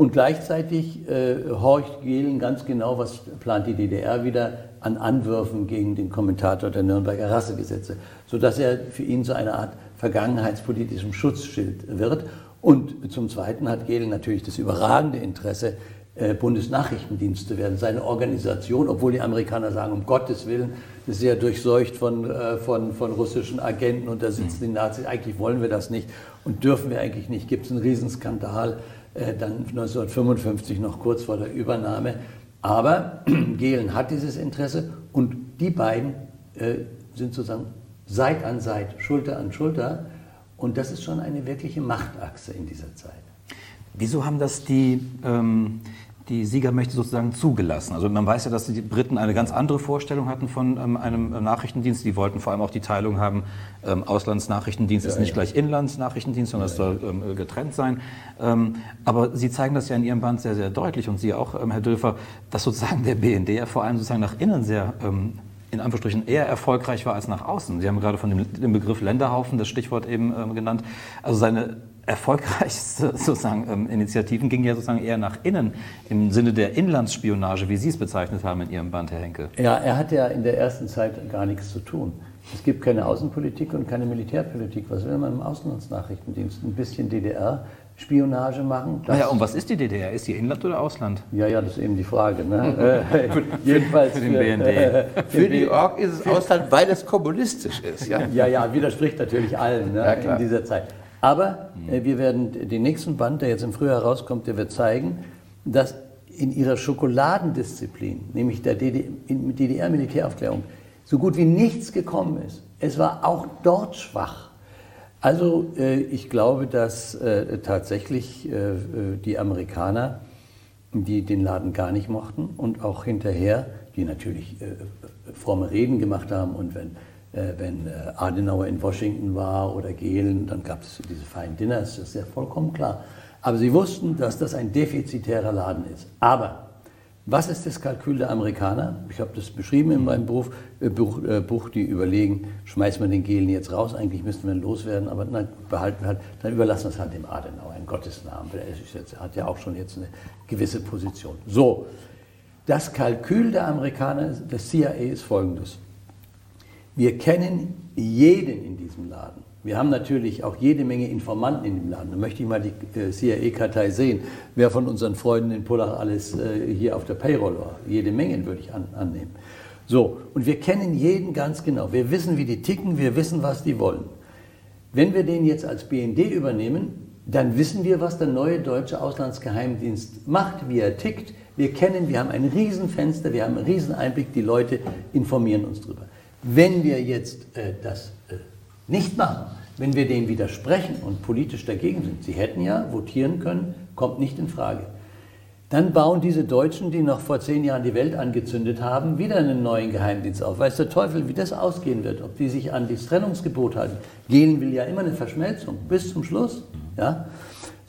Und gleichzeitig äh, horcht Gehlen ganz genau, was plant die DDR wieder an Anwürfen gegen den Kommentator der Nürnberger Rassegesetze, sodass er für ihn so eine Art vergangenheitspolitischem Schutzschild wird. Und zum Zweiten hat Gehlen natürlich das überragende Interesse, äh, Bundesnachrichtendienst zu werden, seine Organisation, obwohl die Amerikaner sagen, um Gottes Willen, ist ja durchseucht von, äh, von, von russischen Agenten und da sitzen die Nazis, eigentlich wollen wir das nicht und dürfen wir eigentlich nicht, gibt es einen Riesenskandal, dann 1955 noch kurz vor der Übernahme. Aber [clears throat] Gehlen hat dieses Interesse und die beiden sind sozusagen Seit an Seit, Schulter an Schulter und das ist schon eine wirkliche Machtachse in dieser Zeit. Wieso haben das die, ähm, die Siegermächte sozusagen zugelassen? Also man weiß ja, dass die Briten eine ganz andere Vorstellung hatten von ähm, einem äh, Nachrichtendienst. Die wollten vor allem auch die Teilung haben, ähm, Auslandsnachrichtendienst ja, ist nicht ja. gleich Inlandsnachrichtendienst, sondern es ja, soll ähm, getrennt sein. Ähm, aber Sie zeigen das ja in Ihrem Band sehr, sehr deutlich und Sie auch, ähm, Herr Dülfer, dass sozusagen der BND ja vor allem sozusagen nach innen sehr ähm, in Anführungsstrichen eher erfolgreich war als nach außen. Sie haben gerade von dem, dem Begriff Länderhaufen das Stichwort eben ähm, genannt. Also seine erfolgreichste [laughs] sozusagen ähm, Initiativen gingen ja sozusagen eher nach innen im Sinne der Inlandsspionage, wie Sie es bezeichnet haben in Ihrem Band, Herr Henkel. Ja, er hat ja in der ersten Zeit gar nichts zu tun. Es gibt keine Außenpolitik und keine Militärpolitik. Was will man im Auslandsnachrichtendienst? Ein bisschen DDR, Spionage machen. naja, und was ist die DDR? Ist die Inland oder Ausland? Ja, ja, das ist eben die Frage. Ne? äh, jedenfalls für den BND. Äh, für die [laughs] Org ist es Ausland, weil es kommunistisch ist. Ja, ja, ja widerspricht natürlich allen ne, ja, in dieser Zeit. Aber äh, wir werden den nächsten Band, der jetzt im Frühjahr rauskommt, der wird zeigen, dass in ihrer Schokoladendisziplin, nämlich der DDR-Militäraufklärung, so gut wie nichts gekommen ist. Es war auch dort schwach. Also äh, ich glaube, dass äh, tatsächlich äh, die Amerikaner, die den Laden gar nicht mochten und auch hinterher, die natürlich fromme Reden gemacht haben und wenn, wenn Adenauer in Washington war oder Gehlen, dann gab es diese feinen Dinners, das ist ja vollkommen klar. Aber sie wussten, dass das ein defizitärer Laden ist. Aber was ist das Kalkül der Amerikaner? Ich habe das beschrieben in meinem Buch, äh, Buch, äh, Buch, die überlegen, schmeißen wir den Gehlen jetzt raus, eigentlich müssten wir ihn loswerden, aber nein, behalten wir halt, dann überlassen wir es halt dem Adenauer, in Gottes Namen. Er hat ja auch schon jetzt eine gewisse Position. So, das Kalkül der Amerikaner, des CIA ist folgendes. Wir kennen jeden in diesem Laden. Wir haben natürlich auch jede Menge Informanten in dem Land. Da möchte ich mal die äh, CIA-Kartei sehen, wer von unseren Freunden in Pullach alles äh, hier auf der Payroll war. Jede Menge würde ich an, annehmen. So, und wir kennen jeden ganz genau. Wir wissen, wie die ticken, wir wissen, was die wollen. Wenn wir den jetzt als BND übernehmen, dann wissen wir, was der neue deutsche Auslandsgeheimdienst macht, wie er tickt. Wir kennen, wir haben ein Riesenfenster, wir haben einen Rieseneinblick, die Leute informieren uns darüber. Wenn wir jetzt äh, das äh, nicht machen, wenn wir dem widersprechen und politisch dagegen sind. Sie hätten ja votieren können, kommt nicht in Frage. Dann bauen diese Deutschen, die noch vor zehn Jahren die Welt angezündet haben, wieder einen neuen Geheimdienst auf. Weiß der Teufel, wie das ausgehen wird, ob die sich an das Trennungsgebot halten. Gehlen will ja immer eine Verschmelzung bis zum Schluss. Ja?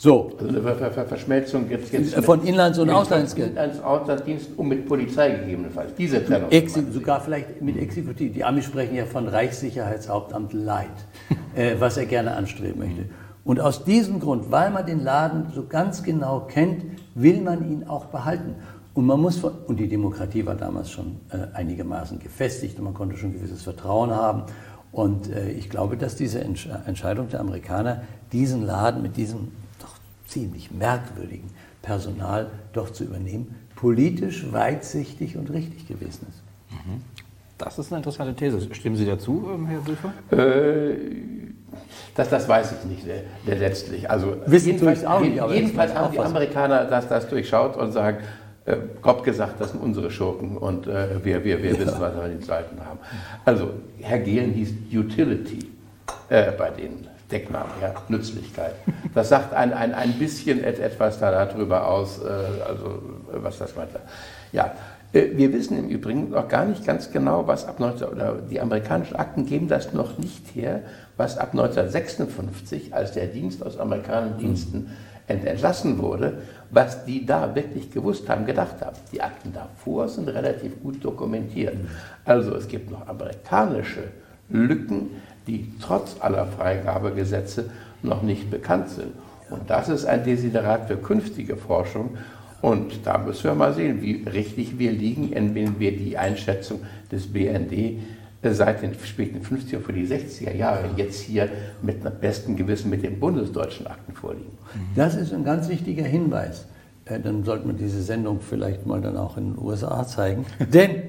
So. Also eine Ver Ver Verschmelzung jetzt, jetzt von Inlands- und Auslandsgeld. Als Auslandsdienst und mit Polizei gegebenenfalls. Diese Trennung. Exi sogar vielleicht mit Exekutiv. Die Amis sprechen ja von Reichssicherheitshauptamt Light, [laughs] äh, was er gerne anstreben möchte. Und aus diesem Grund, weil man den Laden so ganz genau kennt, will man ihn auch behalten. Und man muss und die Demokratie war damals schon äh, einigermaßen gefestigt und man konnte schon gewisses Vertrauen haben. Und äh, ich glaube, dass diese Entsch Entscheidung der Amerikaner, diesen Laden mit diesem ziemlich merkwürdigen Personal doch zu übernehmen, politisch weitsichtig und richtig gewesen ist. Mhm. Das ist eine interessante These. Stimmen Sie dazu, ähm, Herr Wülfer? Äh, das, das weiß ich nicht äh, letztlich. Also Wissen jedenfalls, auch nicht, jedenfalls haben die Amerikaner das, das durchschaut und sagen, äh, Gott gesagt, das sind unsere Schurken und äh, wir, wir, wir ja. wissen, was wir an den Seiten haben. Also Herr Gehlen hieß Utility äh, bei denen. Deckname, ja, Nützlichkeit. Das sagt ein, ein, ein bisschen etwas darüber aus, äh, also was das meint. Ja, äh, wir wissen im Übrigen noch gar nicht ganz genau, was ab 19, oder die amerikanischen Akten geben das noch nicht her, was ab 1956, als der Dienst aus amerikanischen Diensten ent entlassen wurde, was die da wirklich gewusst haben, gedacht haben. Die Akten davor sind relativ gut dokumentiert. Also es gibt noch amerikanische Lücken, die trotz aller Freigabegesetze noch nicht bekannt sind. Und das ist ein Desiderat für künftige Forschung. Und da müssen wir mal sehen, wie richtig wir liegen, wenn wir die Einschätzung des BND seit den späten 50er für die 60er Jahre jetzt hier mit einem besten Gewissen mit den bundesdeutschen Akten vorliegen. Das ist ein ganz wichtiger Hinweis. Äh, dann sollten wir diese Sendung vielleicht mal dann auch in den USA zeigen. [laughs] Denn äh,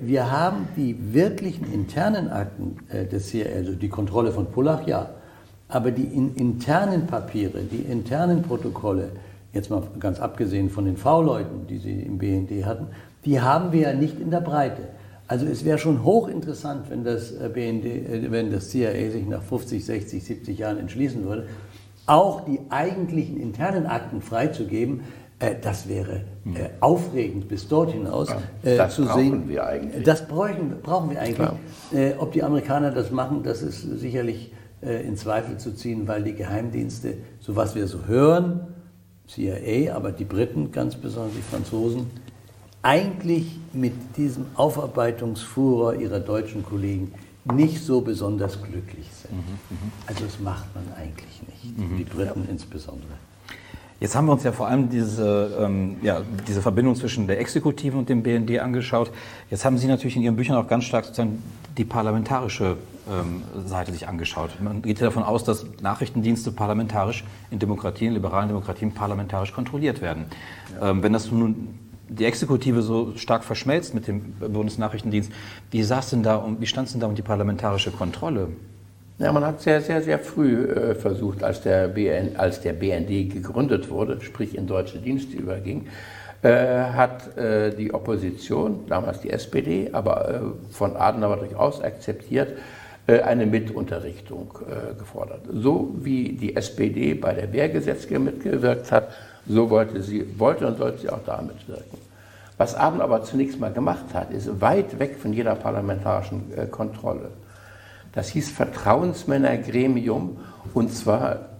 wir haben die wirklichen internen Akten äh, des CIA, also die Kontrolle von Pullach, ja, aber die internen Papiere, die internen Protokolle, jetzt mal ganz abgesehen von den V-Leuten, die sie im BND hatten, die haben wir ja nicht in der Breite. Also es wäre schon hochinteressant, wenn das äh, BND, wenn das CIA sich nach 50, 60, 70 Jahren entschließen würde, auch die eigentlichen internen Akten freizugeben, äh, das wäre hm. äh, aufregend bis dort hinaus äh, das zu sehen. Wir eigentlich. Das brauchen, brauchen wir eigentlich. Äh, ob die Amerikaner das machen, das ist sicherlich äh, in Zweifel zu ziehen, weil die Geheimdienste, so was wir so hören, CIA, aber die Briten, ganz besonders die Franzosen, eigentlich mit diesem Aufarbeitungsfuror ihrer deutschen Kollegen nicht so besonders glücklich sind. Also das macht man eigentlich nicht, die Briten insbesondere. Jetzt haben wir uns ja vor allem diese, ähm, ja, diese Verbindung zwischen der Exekutiven und dem BND angeschaut. Jetzt haben Sie natürlich in Ihren Büchern auch ganz stark sozusagen die parlamentarische ähm, Seite sich angeschaut. Man geht ja davon aus, dass Nachrichtendienste parlamentarisch in Demokratien, liberalen Demokratien parlamentarisch kontrolliert werden. Ja. Ähm, wenn das nun die Exekutive so stark verschmelzt mit dem Bundesnachrichtendienst, wie, denn da um, wie stand es denn da um die parlamentarische Kontrolle? Ja, man hat sehr, sehr, sehr früh äh, versucht, als der, BN, als der BND gegründet wurde, sprich in deutsche Dienste überging, äh, hat äh, die Opposition, damals die SPD, aber äh, von Adenauer durchaus akzeptiert, äh, eine Mitunterrichtung äh, gefordert. So wie die SPD bei der Wehrgesetzgebung mitgewirkt hat, so wollte sie, wollte und sollte sie auch da mitwirken. Was Adenauer zunächst mal gemacht hat, ist weit weg von jeder parlamentarischen Kontrolle. Das hieß Vertrauensmännergremium und zwar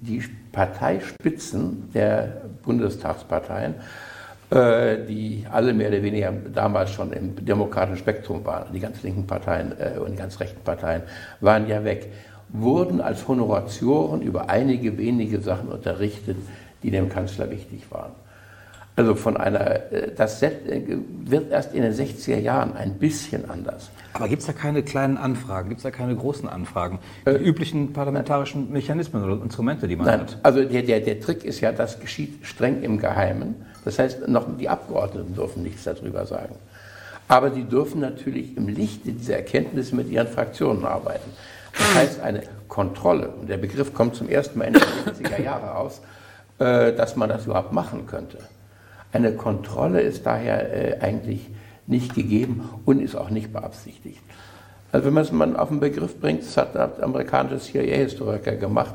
die Parteispitzen der Bundestagsparteien, äh, die alle mehr oder weniger damals schon im demokratischen Spektrum waren, die ganz linken Parteien äh, und die ganz rechten Parteien waren ja weg, wurden als Honoratioren über einige wenige Sachen unterrichtet, die dem Kanzler wichtig waren. Also von einer, äh, das wird erst in den 60er Jahren ein bisschen anders. Aber gibt es da keine kleinen Anfragen, gibt es da keine großen Anfragen? Die äh, üblichen parlamentarischen Mechanismen oder Instrumente, die man nein, hat? Also der, der, der Trick ist ja, das geschieht streng im Geheimen. Das heißt, noch die Abgeordneten dürfen nichts darüber sagen. Aber sie dürfen natürlich im Lichte dieser Erkenntnisse mit ihren Fraktionen arbeiten. Das heißt, eine Kontrolle, und der Begriff kommt zum ersten Mal in den 60er Jahren aus, äh, dass man das überhaupt machen könnte. Eine Kontrolle ist daher äh, eigentlich nicht gegeben und ist auch nicht beabsichtigt. Also wenn man es mal auf den Begriff bringt, das hat ein amerikanischer CIA-Historiker gemacht,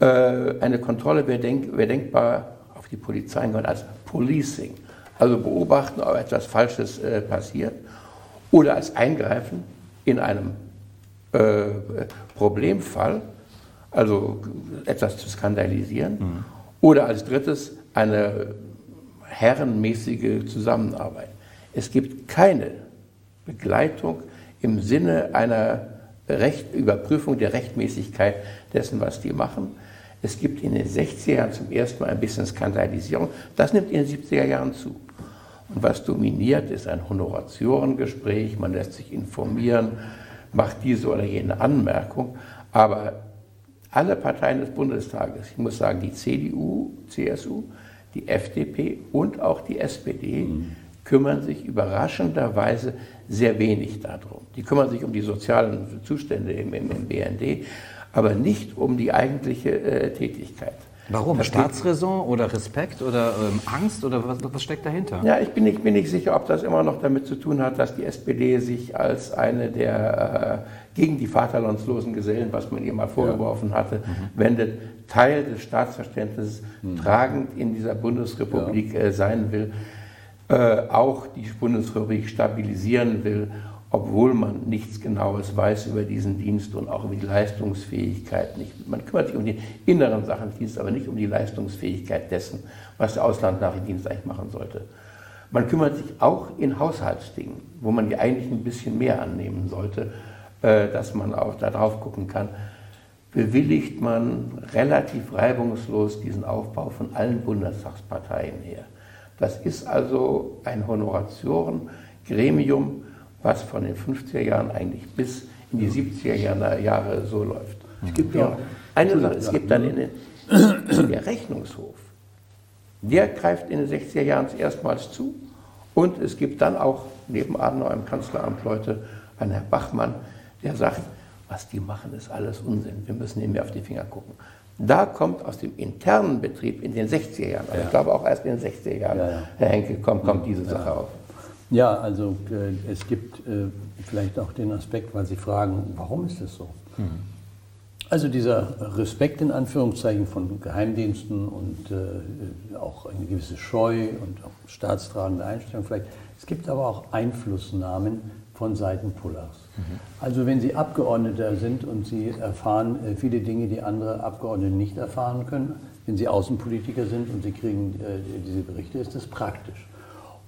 äh, eine Kontrolle wäre denk, wär denkbar auf die Polizei als Policing, also beobachten, ob etwas Falsches äh, passiert oder als Eingreifen in einem äh, Problemfall, also etwas zu skandalisieren, mhm. oder als drittes eine herrenmäßige Zusammenarbeit. Es gibt keine Begleitung im Sinne einer Recht, Überprüfung der Rechtmäßigkeit dessen, was die machen. Es gibt in den 60er Jahren zum ersten Mal ein bisschen Skandalisierung. Das nimmt in den 70er Jahren zu. Und was dominiert, ist ein Honoratiorengespräch. Man lässt sich informieren, macht diese oder jene Anmerkung. Aber alle Parteien des Bundestages, ich muss sagen, die CDU, CSU, die FDP und auch die SPD, mhm kümmern sich überraschenderweise sehr wenig darum. Die kümmern sich um die sozialen Zustände im, im, im BND, aber nicht um die eigentliche äh, Tätigkeit. Warum? Das Staatsräson oder Respekt oder ähm, Angst oder was, was, steckt dahinter? Ja, ich bin, nicht, bin nicht sicher, ob das immer noch damit zu tun hat, dass die SPD sich als eine der äh, gegen die vaterlandslosen Gesellen, was man ihr mal vorgeworfen ja. hatte, mhm. wendet, Teil des Staatsverständnisses mhm. tragend in dieser Bundesrepublik ja. äh, sein will äh, auch die Bundesrepublik stabilisieren will, obwohl man nichts Genaues weiß über diesen Dienst und auch über die Leistungsfähigkeit nicht. Man kümmert sich um die inneren Sachen des aber nicht um die Leistungsfähigkeit dessen, was der Auslandsnachrichtendienst eigentlich machen sollte. Man kümmert sich auch in Haushaltsdingen, wo man ja eigentlich ein bisschen mehr annehmen sollte, äh, dass man auch da drauf gucken kann. Bewilligt man relativ reibungslos diesen Aufbau von allen Bundestagsparteien her. Das ist also ein Honoratiorengremium, was von den 50er Jahren eigentlich bis in die 70er Jahre so läuft. Es gibt ja eine Sache, es gibt dann in den, der Rechnungshof, der greift in den 60er Jahren erstmals zu und es gibt dann auch neben Adenauer im Kanzleramt Leute, ein Herr Bachmann, der sagt, was die machen, ist alles Unsinn. Wir müssen ihnen mehr auf die Finger gucken. Da kommt aus dem internen Betrieb in den 60er Jahren, also ja. ich glaube auch erst in den 60er Jahren, ja, ja. Herr Henkel, kommt, kommt diese Sache auf. Ja, also äh, es gibt äh, vielleicht auch den Aspekt, weil Sie fragen, warum ist das so? Mhm. Also dieser Respekt in Anführungszeichen von Geheimdiensten und äh, auch eine gewisse Scheu und auch staatstragende Einstellung vielleicht. Es gibt aber auch Einflussnahmen von Seiten Pullers. Mhm. Also wenn Sie Abgeordneter sind und Sie erfahren äh, viele Dinge, die andere Abgeordnete nicht erfahren können, wenn Sie Außenpolitiker sind und Sie kriegen äh, diese Berichte, ist das praktisch.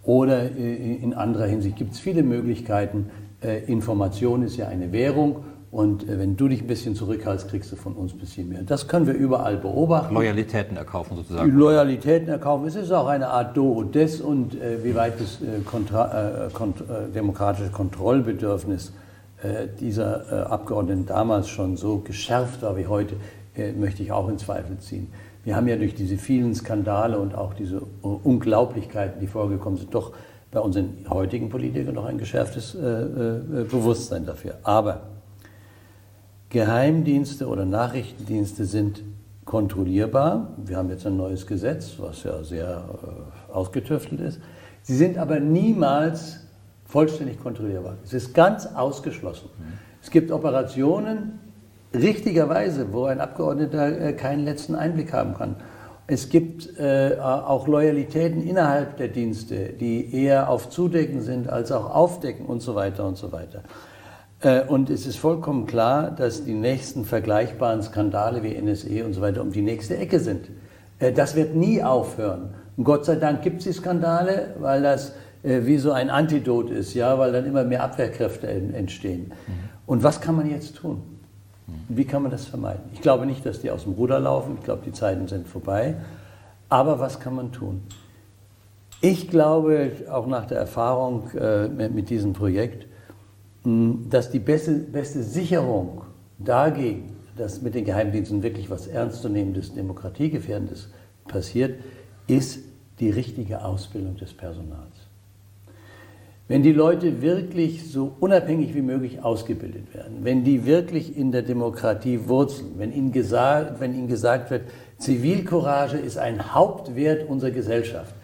Oder äh, in anderer Hinsicht gibt es viele Möglichkeiten, Information ist ja eine Währung und äh, wenn du dich ein bisschen zurückhältst, kriegst du von uns ein bisschen mehr. Das können wir überall beobachten. Loyalitäten erkaufen Die sozusagen. Loyalitäten erkaufen. Es ist auch eine Art Do und Des und äh, wie weit das äh, kontra, äh, kont äh, demokratische Kontrollbedürfnis äh, dieser Abgeordneten damals schon so geschärft war wie heute, möchte ich auch in Zweifel ziehen. Wir haben ja durch diese vielen Skandale und auch diese Unglaublichkeiten, die vorgekommen sind, doch bei unseren heutigen Politikern noch ein geschärftes Bewusstsein dafür. Aber Geheimdienste oder Nachrichtendienste sind kontrollierbar. Wir haben jetzt ein neues Gesetz, was ja sehr äh, ausgetüftelt ist. Sie sind aber niemals vollständig kontrollierbar. Es ist ganz ausgeschlossen. Es gibt Operationen, richtigerweise, wo ein Abgeordneter äh, keinen letzten Einblick haben kann. Es gibt äh, auch Loyalitäten innerhalb der Dienste, die eher auf Zudecken sind als auch aufdecken und so weiter und so weiter. Äh, und es ist vollkommen klar, dass die nächsten vergleichbaren Skandale wie NSE und so weiter um die nächste Ecke sind. Äh, das wird nie aufhören. Und Gott sei Dank gibt es die Skandale, weil das äh, wie so ein Antidot ist, ja, weil dann immer mehr Abwehrkräfte en- entstehen. Und was kann man jetzt tun? Wie kann man das vermeiden? Ich glaube nicht, dass die aus dem Ruder laufen. Ich glaube, die Zeiten sind vorbei. Aber was kann man tun? Ich glaube, auch nach der Erfahrung mit, diesem Projekt, dass die beste, beste Sicherung dagegen, dass mit den Geheimdiensten wirklich was Ernstzunehmendes, Demokratiegefährdendes passiert, ist die richtige Ausbildung des Personals. Wenn die Leute wirklich so unabhängig wie möglich ausgebildet werden, wenn die wirklich in der Demokratie wurzeln, wenn ihnen gesagt, wenn ihnen gesagt wird, Zivilcourage ist ein Hauptwert unserer Gesellschaft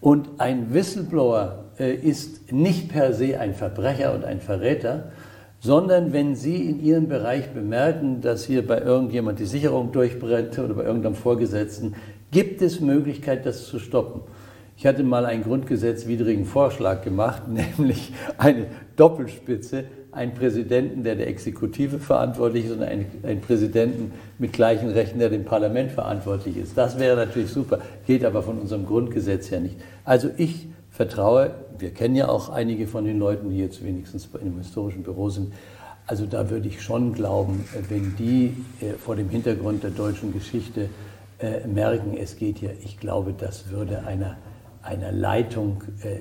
und ein Whistleblower ist nicht per se ein Verbrecher und ein Verräter, sondern wenn Sie in Ihrem Bereich bemerken, dass hier bei irgendjemand die Sicherung durchbrennt oder bei irgendeinem Vorgesetzten, gibt es Möglichkeit, das zu stoppen. Ich hatte mal einen grundgesetzwidrigen Vorschlag gemacht, [laughs] nämlich eine Doppelspitze, einen Präsidenten, der der Exekutive verantwortlich ist und einen, einen Präsidenten mit gleichen Rechten, der dem Parlament verantwortlich ist. Das wäre natürlich super, geht aber von unserem Grundgesetz her nicht. Also ich vertraue, wir kennen ja auch einige von den Leuten, die jetzt wenigstens in einem historischen Büro sind, also da würde ich schon glauben, wenn die äh, vor dem Hintergrund der deutschen Geschichte äh, merken, es geht hier, ich glaube, das würde einer, einer Leitung äh, äh,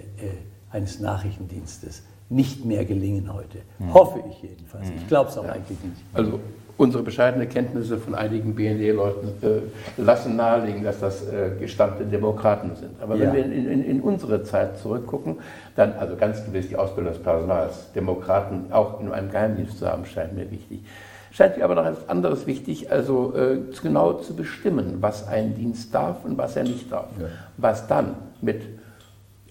eines Nachrichtendienstes nicht mehr gelingen heute. Hoffe ich jedenfalls. Ich glaube es auch eigentlich nicht. Also unsere bescheidene Kenntnisse von einigen BND-Leuten äh, lassen nahelegen, dass das äh, gestammte Demokraten sind. Aber wenn Ja. wir in, in, in unsere Zeit zurückgucken, dann, also ganz gewiss die Ausbildung des Personals, Demokraten auch in einem Geheimdienst zu haben, scheint mir wichtig. Scheint mir aber noch etwas anderes wichtig, also äh, genau zu bestimmen, was ein Dienst darf und was er nicht darf. Was dann mit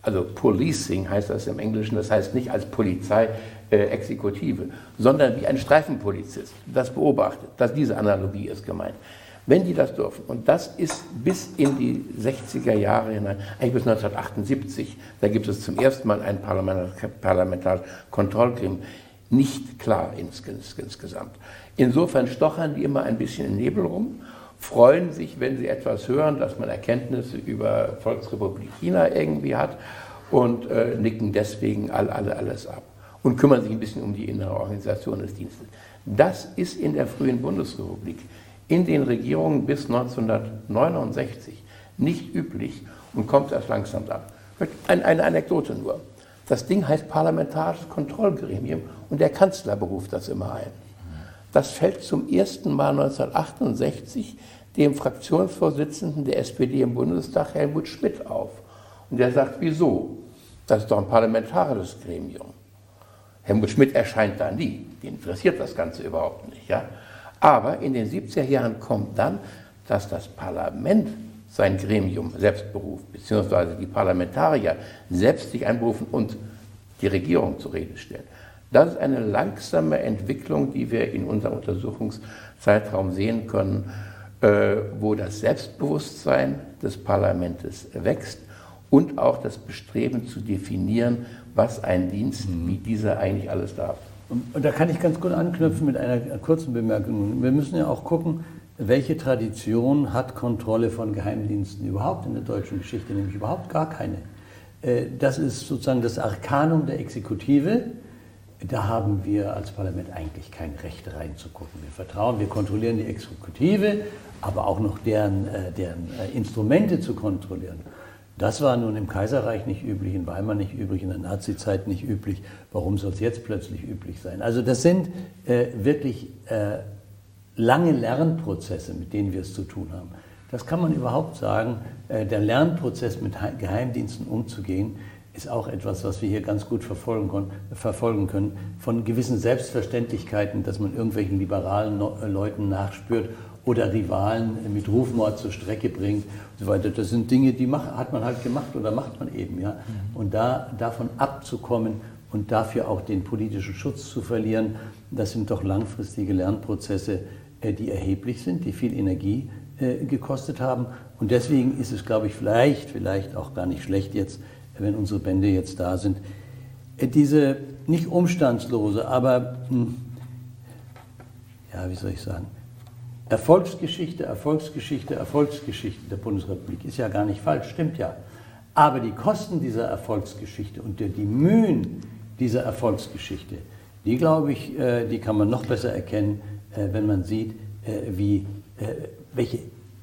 also Policing heißt das im Englischen, das heißt nicht als Polizei Exekutive, sondern wie ein Streifenpolizist, das beobachtet. Das, diese Analogie ist gemeint. Wenn die das dürfen, und das ist bis in die 60er Jahre hinein, eigentlich bis 1978, da gibt es zum ersten Mal ein parlamentarisches Kontrollgremium, nicht klar ins, ins, insgesamt. Insofern stochern die immer ein bisschen im Nebel rum, freuen sich, wenn sie etwas hören, dass man Erkenntnisse über Volksrepublik China irgendwie hat und äh, nicken deswegen all, alle, alles ab und kümmern sich ein bisschen um die innere Organisation des Dienstes. Das ist in der frühen Bundesrepublik, in den Regierungen bis 1969 nicht üblich und kommt erst langsam ab. Ein, eine Anekdote nur. Das Ding heißt Parlamentarisches Kontrollgremium und der Kanzler beruft das immer ein. Das fällt zum ersten Mal 1968 dem Fraktionsvorsitzenden der SPD im Bundestag, Helmut Schmidt, auf. Und der sagt, wieso? Das ist doch ein parlamentarisches Gremium. Helmut Schmidt erscheint da nie, den interessiert das Ganze überhaupt nicht. Ja? Aber in den 70er Jahren kommt dann, dass das Parlament sein Gremium selbst beruft, beziehungsweise die Parlamentarier selbst sich einberufen und die Regierung zur Rede stellen. Das ist eine langsame Entwicklung, die wir in unserem Untersuchungszeitraum sehen können, äh, wo das Selbstbewusstsein des Parlaments wächst und auch das Bestreben zu definieren, was ein Dienst wie dieser eigentlich alles darf. Und, und da kann ich ganz gut anknüpfen mit einer kurzen Bemerkung. Wir müssen ja auch gucken, welche Tradition hat Kontrolle von Geheimdiensten überhaupt in der deutschen Geschichte? Nämlich überhaupt gar keine. Äh, Das ist sozusagen das Arkanum der Exekutive, da haben wir als Parlament eigentlich kein Recht reinzugucken. Wir vertrauen, wir kontrollieren die Exekutive, aber auch noch deren, äh, deren äh, Instrumente zu kontrollieren. Das war nun im Kaiserreich nicht üblich, in Weimar nicht üblich, in der Nazizeit nicht üblich. Warum soll es jetzt plötzlich üblich sein? Also das sind äh, wirklich äh, lange Lernprozesse, mit denen wir es zu tun haben. Das kann man überhaupt sagen. Äh, der Lernprozess mit Geheimdiensten umzugehen, ist auch etwas, was wir hier ganz gut verfolgen, können, verfolgen können. Von gewissen Selbstverständlichkeiten, dass man irgendwelchen liberalen äh, Leuten nachspürt oder Rivalen mit Rufmord zur Strecke bringt und so weiter. Das sind Dinge, die macht, hat man halt gemacht oder macht man eben. Ja? Mhm. Und da, davon abzukommen und dafür auch den politischen Schutz zu verlieren, das sind doch langfristige Lernprozesse, äh, die erheblich sind, die viel Energie äh, gekostet haben. Und deswegen ist es, glaube ich, vielleicht, vielleicht auch gar nicht schlecht jetzt, wenn unsere Bände jetzt da sind, äh, diese nicht umstandslose, aber, hm, ja, wie soll ich sagen, Erfolgsgeschichte, Erfolgsgeschichte, Erfolgsgeschichte der Bundesrepublik ist ja gar nicht falsch, stimmt ja. Aber die Kosten dieser Erfolgsgeschichte und die Mühen dieser Erfolgsgeschichte, die glaube ich, äh, die kann man noch besser erkennen, äh, wenn man sieht, äh, wie, welche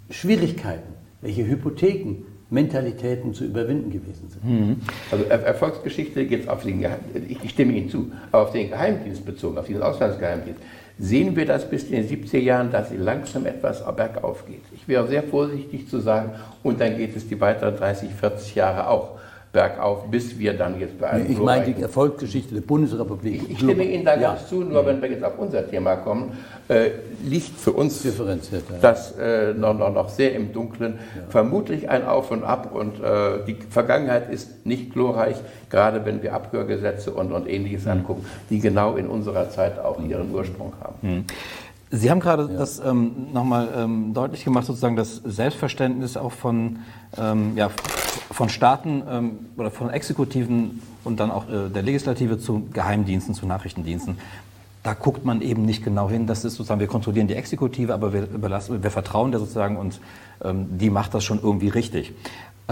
Schwierigkeiten, welche Hypotheken, Mentalitäten zu überwinden gewesen sind. Mhm. Also Erfolgsgeschichte geht auf den, ich stimme Ihnen zu, auf den Geheimdienst bezogen, auf diesen Auslandsgeheimdienst sehen wir das bis in den 70er Jahren, dass sie langsam etwas bergauf geht. Ich wäre sehr vorsichtig zu sagen, und dann geht es die weiteren 30, 40 Jahre auch bergauf, bis wir dann jetzt bei einem. Ich meine die Erfolgsgeschichte der Bundesrepublik. Ich, ich stimme Ihnen da ganz zu, nur wenn wir jetzt auf unser Thema kommen, äh, liegt für uns das äh, noch, noch, noch, sehr im Dunkeln. Ja. Vermutlich ein Auf und Ab und äh, die Vergangenheit ist nicht glorreich, gerade wenn wir Abhörgesetze und, und ähnliches mhm. angucken, die genau in unserer Zeit auch ihren Ursprung haben. Mhm. Sie haben gerade ja. das ähm, nochmal ähm, deutlich gemacht, sozusagen das Selbstverständnis auch von, ähm, ja, von Staaten ähm, oder von Exekutiven und dann auch äh, der Legislative zu Geheimdiensten, zu Nachrichtendiensten. Da guckt man eben nicht genau hin. Das ist sozusagen, wir kontrollieren die Exekutive, aber wir, überlassen, wir vertrauen der sozusagen und ähm, die macht das schon irgendwie richtig.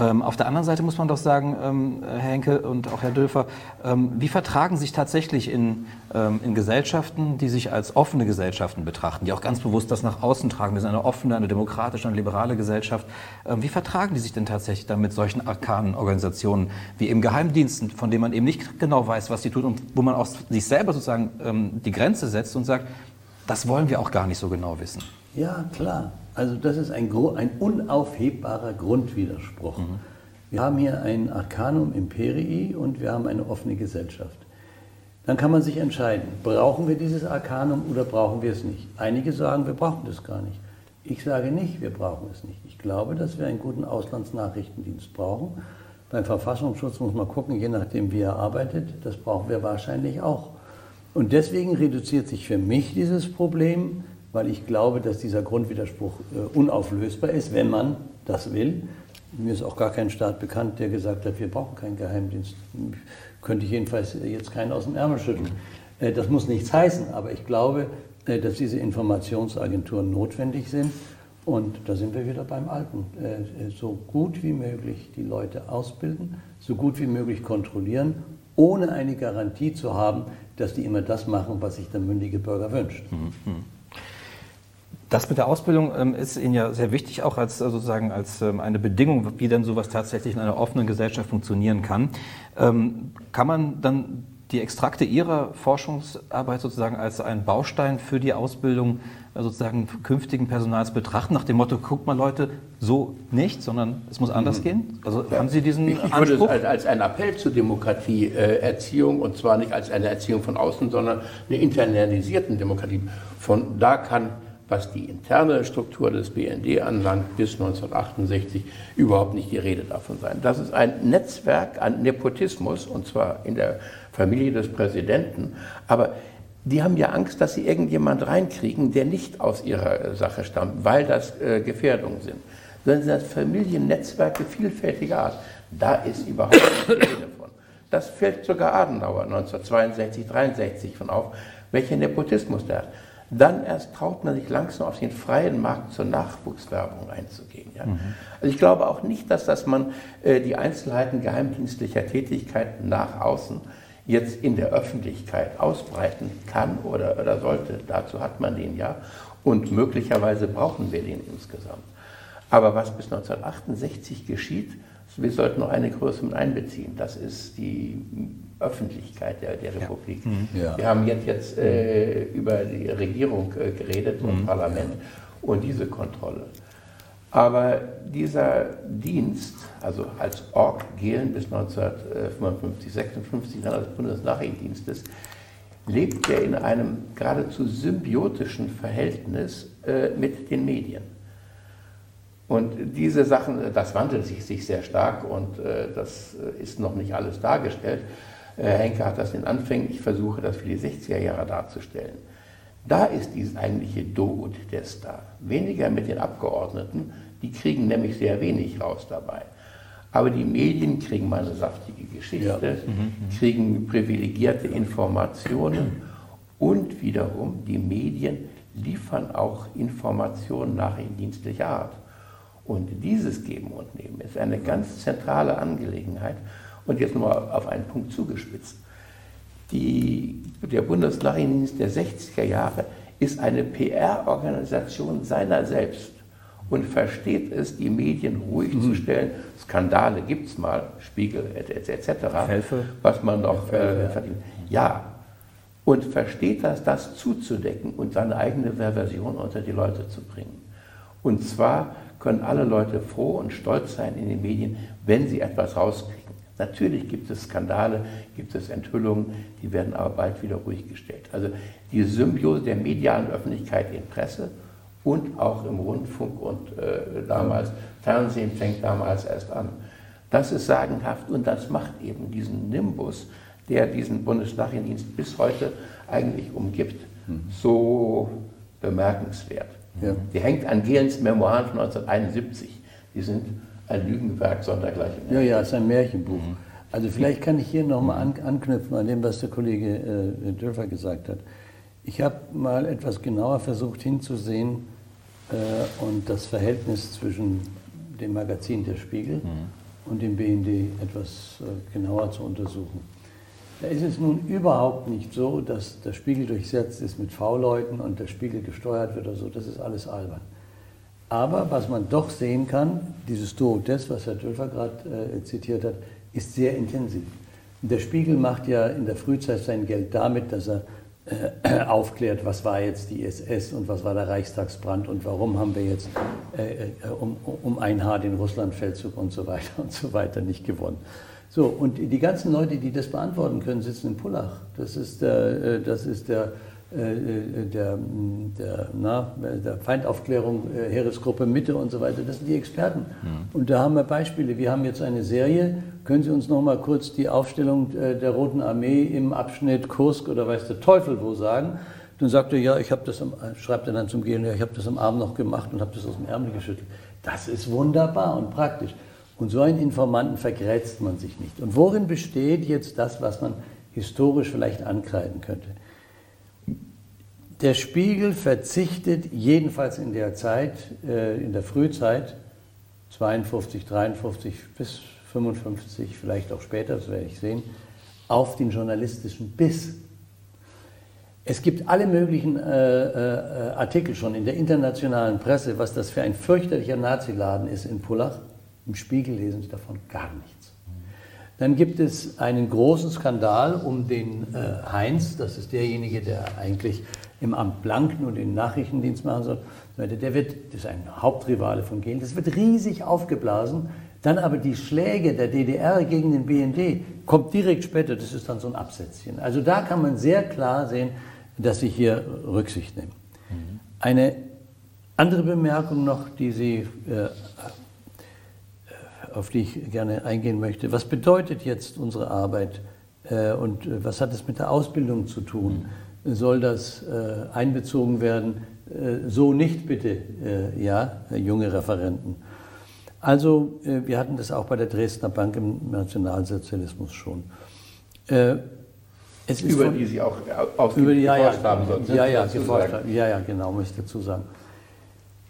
Ähm, auf der anderen Seite muss man doch sagen, ähm, Herr Henke und auch Herr Dülfer, ähm, wie vertragen sich tatsächlich in, ähm, in Gesellschaften, die sich als offene Gesellschaften betrachten, die auch ganz bewusst das nach außen tragen, wir sind eine offene, eine demokratische, eine liberale Gesellschaft, ähm, wie vertragen die sich denn tatsächlich dann mit solchen arkanen Organisationen wie eben Geheimdiensten, von denen man eben nicht genau weiß, was sie tun und wo man auch sich selber sozusagen ähm, die Grenze setzt und sagt, das wollen wir auch gar nicht so genau wissen? Ja, klar. Also das ist ein, ein unaufhebbarer Grundwiderspruch. Mhm. Wir haben hier ein Arcanum Imperii und wir haben eine offene Gesellschaft. Dann kann man sich entscheiden, brauchen wir dieses Arcanum oder brauchen wir es nicht. Einige sagen, wir brauchen das gar nicht. Ich sage nicht, wir brauchen es nicht. Ich glaube, dass wir einen guten Auslandsnachrichtendienst brauchen. Beim Verfassungsschutz muss man gucken, je nachdem, wie er arbeitet. Das brauchen wir wahrscheinlich auch. Und deswegen reduziert sich für mich dieses Problem weil ich glaube, dass dieser Grundwiderspruch äh, unauflösbar ist, wenn man das will. Mir ist auch gar kein Staat bekannt, der gesagt hat, wir brauchen keinen Geheimdienst. Könnte ich jedenfalls jetzt keinen aus dem Ärmel schütteln. Äh, das muss nichts heißen, aber ich glaube, äh, dass diese Informationsagenturen notwendig sind. Und da sind wir wieder beim Alten. Äh, so gut wie möglich die Leute ausbilden, so gut wie möglich kontrollieren, ohne eine Garantie zu haben, dass die immer das machen, was sich der mündige Bürger wünscht. Mhm. Das mit der Ausbildung ähm, ist Ihnen ja sehr wichtig, auch als äh, sozusagen als ähm, eine Bedingung, wie denn sowas tatsächlich in einer offenen Gesellschaft funktionieren kann. Ähm, kann man dann die Extrakte Ihrer Forschungsarbeit sozusagen als einen Baustein für die Ausbildung äh, sozusagen künftigen Personals betrachten, nach dem Motto, guckt mal Leute, so nicht, sondern es muss anders mhm. gehen? Also ja. haben Sie diesen ich, ich würde es als, als einen Appell zur Demokratie äh, und zwar nicht als eine Erziehung von außen, sondern eine internalisierten Demokratie. Von da kann was die interne Struktur des BND anlangt, bis 1968 überhaupt nicht die Rede davon sein. Das ist ein Netzwerk an Nepotismus, und zwar in der Familie des Präsidenten. Aber die haben ja Angst, dass sie irgendjemand reinkriegen, der nicht aus ihrer Sache stammt, weil das äh, Gefährdungen sind. Sondern sind das Familiennetzwerke vielfältiger Art. Da ist überhaupt die Rede von. Das fällt sogar Adenauer 1962, 63 von auf, welcher Nepotismus der hat dann erst traut man sich langsam auf den freien Markt zur Nachwuchswerbung einzugehen. Ja. Mhm. Also ich glaube auch nicht, dass, dass man äh, die Einzelheiten geheimdienstlicher Tätigkeiten nach außen jetzt in der Öffentlichkeit ausbreiten kann oder, oder sollte. Dazu hat man den ja und möglicherweise brauchen wir den insgesamt. Aber was bis 1968 geschieht, wir sollten noch eine Größe mit einbeziehen. Das ist die Öffentlichkeit der, der Republik. Mhm. Ja. Wir haben jetzt, jetzt äh, über die Regierung äh, geredet und mhm. Parlament und diese Kontrolle. Aber dieser Dienst, also als Org Gehlen bis 1955, 56 dann als Bundesnachrichtendienstes, lebt er in einem geradezu symbiotischen Verhältnis äh, mit den Medien. Und diese Sachen, das wandelt sich, sich sehr stark und äh, das ist noch nicht alles dargestellt. Äh, Henke hat das in Anfängen, ich versuche das für die 60er Jahre darzustellen. Da ist dieses eigentliche Do und Des da. Weniger mit den Abgeordneten, die kriegen nämlich sehr wenig raus dabei. Aber die Medien kriegen mal eine saftige Geschichte, ja. Mhm, mhm. kriegen privilegierte Informationen und wiederum die Medien liefern auch Informationen nachrichtendienstlicher Art. Und dieses Geben und Nehmen ist eine ganz zentrale Angelegenheit. Und jetzt nur auf einen Punkt zugespitzt. Die, der Bundesnachrichtendienst der 60er Jahre ist eine PR-Organisation seiner selbst und versteht es, die Medien ruhig mhm. zu stellen. Skandale gibt es mal, Spiegel etc. Felfe. Was man noch äh, verdient. Ja, und versteht das, das zuzudecken und seine eigene Version unter die Leute zu bringen. Und zwar können alle Leute froh und stolz sein in den Medien, wenn sie etwas rauskriegen. Natürlich gibt es Skandale, gibt es Enthüllungen, die werden aber bald wieder ruhig gestellt. Also die Symbiose der medialen Öffentlichkeit in Presse und auch im Rundfunk und äh, damals Fernsehen fängt damals erst an. Das ist sagenhaft und das macht eben diesen Nimbus, der diesen Bundesnachrichtendienst bis heute eigentlich umgibt, mhm. so bemerkenswert. Ja. Die hängt an Gehlens Memoiren von 1971. Die sind ein Lügenwerk sondergleichen. Ja, ja, es ist ein Märchenbuch. Mhm. Also vielleicht kann ich hier nochmal an, anknüpfen an dem, was der Kollege äh, Dörfer gesagt hat. Ich habe mal etwas genauer versucht hinzusehen äh, und das Verhältnis zwischen dem Magazin Der Spiegel mhm. und dem BND etwas äh, genauer zu untersuchen. Da ist es nun überhaupt nicht so, dass der Spiegel durchsetzt ist mit V-Leuten und der Spiegel gesteuert wird oder so. Das ist alles albern. Aber was man doch sehen kann, dieses Duo des, was Herr Dölfer gerade äh, zitiert hat, ist sehr intensiv. Der Spiegel macht ja in der Frühzeit sein Geld damit, dass er äh, aufklärt, was war jetzt die SS und was war der Reichstagsbrand und warum haben wir jetzt äh, äh um, um ein Haar den Russlandfeldzug und so weiter und so weiter nicht gewonnen. So, und die ganzen Leute, die das beantworten können, sitzen in Pullach. Das ist der, äh, das ist der, der, der, na, der Feindaufklärung, äh, Heeresgruppe Mitte und so weiter. Das sind die Experten. Mhm. Und da haben wir Beispiele. Wir haben jetzt eine Serie. Können Sie uns noch mal kurz die Aufstellung der Roten Armee im Abschnitt Kursk oder weiß der Teufel wo sagen? Dann sagt er, ja, ich habe das, am, schreibt er dann zum Gehen, ja, ich habe das am Abend noch gemacht und habe das aus dem Ärmel geschüttelt. Das ist wunderbar und praktisch. Und so einen Informanten vergrätzt man sich nicht. Und worin besteht jetzt das, was man historisch vielleicht ankreiden könnte? Der Spiegel verzichtet jedenfalls in der Zeit, äh, in der Frühzeit, 52, 53 bis 55, vielleicht auch später, das werde ich sehen, auf den journalistischen Biss. Es gibt alle möglichen äh, äh, Artikel schon in der internationalen Presse, was das für ein fürchterlicher Naziladen ist in Pullach. Im Spiegel lesen Sie davon gar nichts. Dann gibt es einen großen Skandal um den äh, Heinz, das ist derjenige, der eigentlich im Amt Blanken und den Nachrichtendienst machen soll. Der wird, das ist ein Hauptrivale von Gehlen, das wird riesig aufgeblasen. Dann aber die Schläge der DDR gegen den BND kommt direkt später, das ist dann so ein Absätzchen. Also da kann man sehr klar sehen, dass sie hier Rücksicht nehmen. Mhm. Eine andere Bemerkung noch, die Sie äh, auf die ich gerne eingehen möchte. Was bedeutet jetzt unsere Arbeit äh, und äh, was hat es mit der Ausbildung zu tun? Soll das äh, einbezogen werden? so nicht bitte, ja, junge Referenten. Also wir hatten das auch bei der Dresdner Bank im Nationalsozialismus schon. Es über von, die Sie auch über die, ja, ja, haben. Ja, ja, geforscht haben. Ja, ja, genau, muss ich dazu sagen.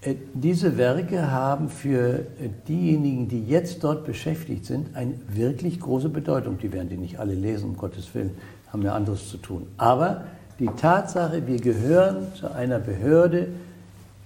Äh, diese Werke haben für diejenigen, die jetzt dort beschäftigt sind, eine wirklich große Bedeutung. Die werden die nicht alle lesen, um Gottes Willen, haben ja anderes zu tun. Aber die Tatsache, wir gehören zu einer Behörde,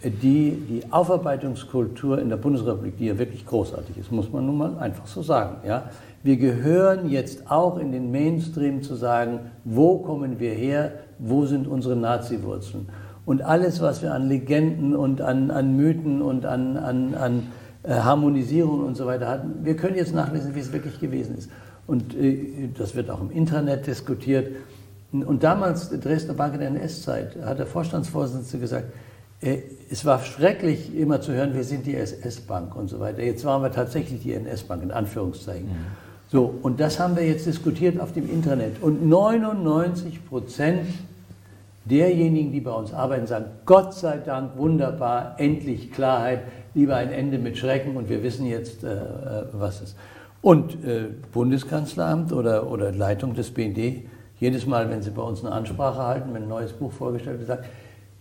die die Aufarbeitungskultur in der Bundesrepublik, die ja wirklich großartig ist, muss man nun mal einfach so sagen. Ja? Wir gehören jetzt auch in den Mainstream zu sagen, wo kommen wir her, wo sind unsere Nazi-Wurzeln. Und alles, was wir an Legenden und an, an Mythen und an, an, an äh, Harmonisierung und so weiter hatten, wir können jetzt nachlesen, wie es wirklich gewesen ist. Und äh, das wird auch im Internet diskutiert. Und damals, Dresdner Bank in der NS-Zeit, hat der Vorstandsvorsitzende gesagt, äh, es war schrecklich immer zu hören, wir sind die SS-Bank und so weiter. Jetzt waren wir tatsächlich die NS-Bank, in Anführungszeichen. Mhm. So, und das haben wir jetzt diskutiert auf dem Internet. Und 99 Prozent derjenigen, die bei uns arbeiten, sagen, Gott sei Dank, wunderbar, endlich Klarheit, lieber ein Ende mit Schrecken und wir wissen jetzt, äh, äh was ist. Und äh, Bundeskanzleramt oder, oder Leitung des BND, jedes Mal, wenn sie bei uns eine Ansprache halten, wenn ein neues Buch vorgestellt wird, sagt,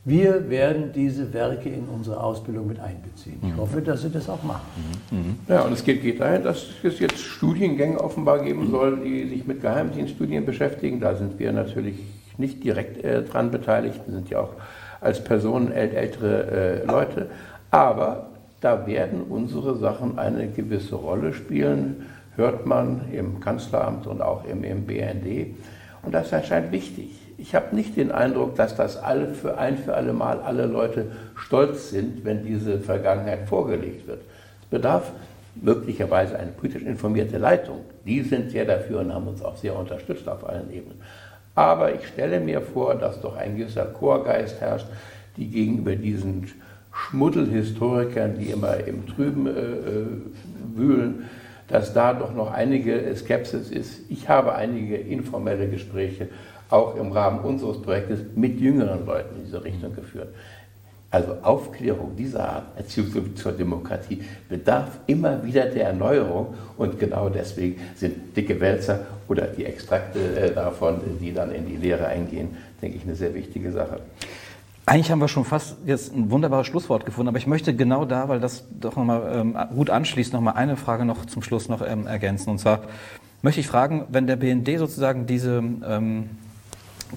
wir werden diese Werke in unsere Ausbildung mit einbeziehen. Ich mhm. hoffe, dass Sie das auch machen. Mhm. mhm. Ja, und es geht, geht dahin, dass es jetzt Studiengänge offenbar geben soll, die sich mit Geheimdienststudien beschäftigen. Da sind wir natürlich nicht direkt äh, dran beteiligt. Wir sind ja auch als Personen ältere äh, Leute. Aber da werden unsere Sachen eine gewisse Rolle spielen, hört man im Kanzleramt und auch im, im BND. Und das erscheint wichtig. Ich habe nicht den Eindruck, dass das alle für ein für alle Mal alle Leute stolz sind, wenn diese Vergangenheit vorgelegt wird. Es bedarf möglicherweise eine politisch informierte Leitung. Die sind sehr dafür und haben uns auch sehr unterstützt auf allen Ebenen. Aber ich stelle mir vor, dass doch ein gewisser Chorgeist herrscht, die gegenüber diesen Schmuddelhistorikern, die immer im Trüben äh, äh wühlen, dass da doch noch einige Skepsis ist. Ich habe einige informelle Gespräche auch im Rahmen unseres Projektes mit jüngeren Leuten in diese Richtung geführt. Also Aufklärung dieser Art, Erziehung zur Demokratie, bedarf immer wieder der Erneuerung und genau deswegen sind dicke Wälzer oder die Extrakte äh, davon, die dann in die Lehre eingehen, denke ich, eine sehr wichtige Sache. Eigentlich haben wir schon fast jetzt ein wunderbares Schlusswort gefunden, aber ich möchte genau da, weil das doch nochmal ähm, gut anschließt, nochmal eine Frage noch zum Schluss noch ähm, ergänzen. Und zwar möchte ich fragen, wenn der BND sozusagen diese ähm,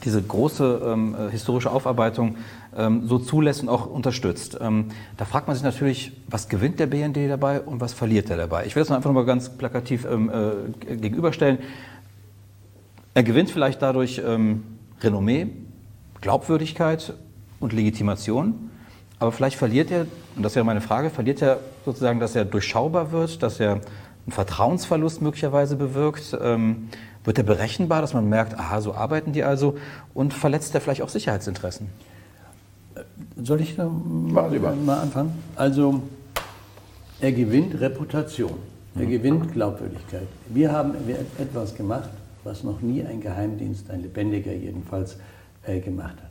diese große ähm, äh, historische Aufarbeitung ähm, so zulässt und auch unterstützt. Ähm, da fragt man sich natürlich, was gewinnt der BND dabei und was verliert er dabei? Ich will das einfach mal ganz plakativ äh, gegenüberstellen. Er gewinnt vielleicht dadurch Renommee, Glaubwürdigkeit und Legitimation, aber vielleicht verliert er, und das wäre meine Frage, verliert er sozusagen, dass er durchschaubar wird, dass er einen Vertrauensverlust möglicherweise bewirkt, ähm, wird er berechenbar, dass man merkt, aha, so arbeiten die also und verletzt er vielleicht auch Sicherheitsinteressen? Soll ich da mal anfangen? Also, er gewinnt Reputation, er mhm. gewinnt Glaubwürdigkeit. Wir haben etwas gemacht, was noch nie ein Geheimdienst, ein lebendiger jedenfalls, äh, gemacht hat.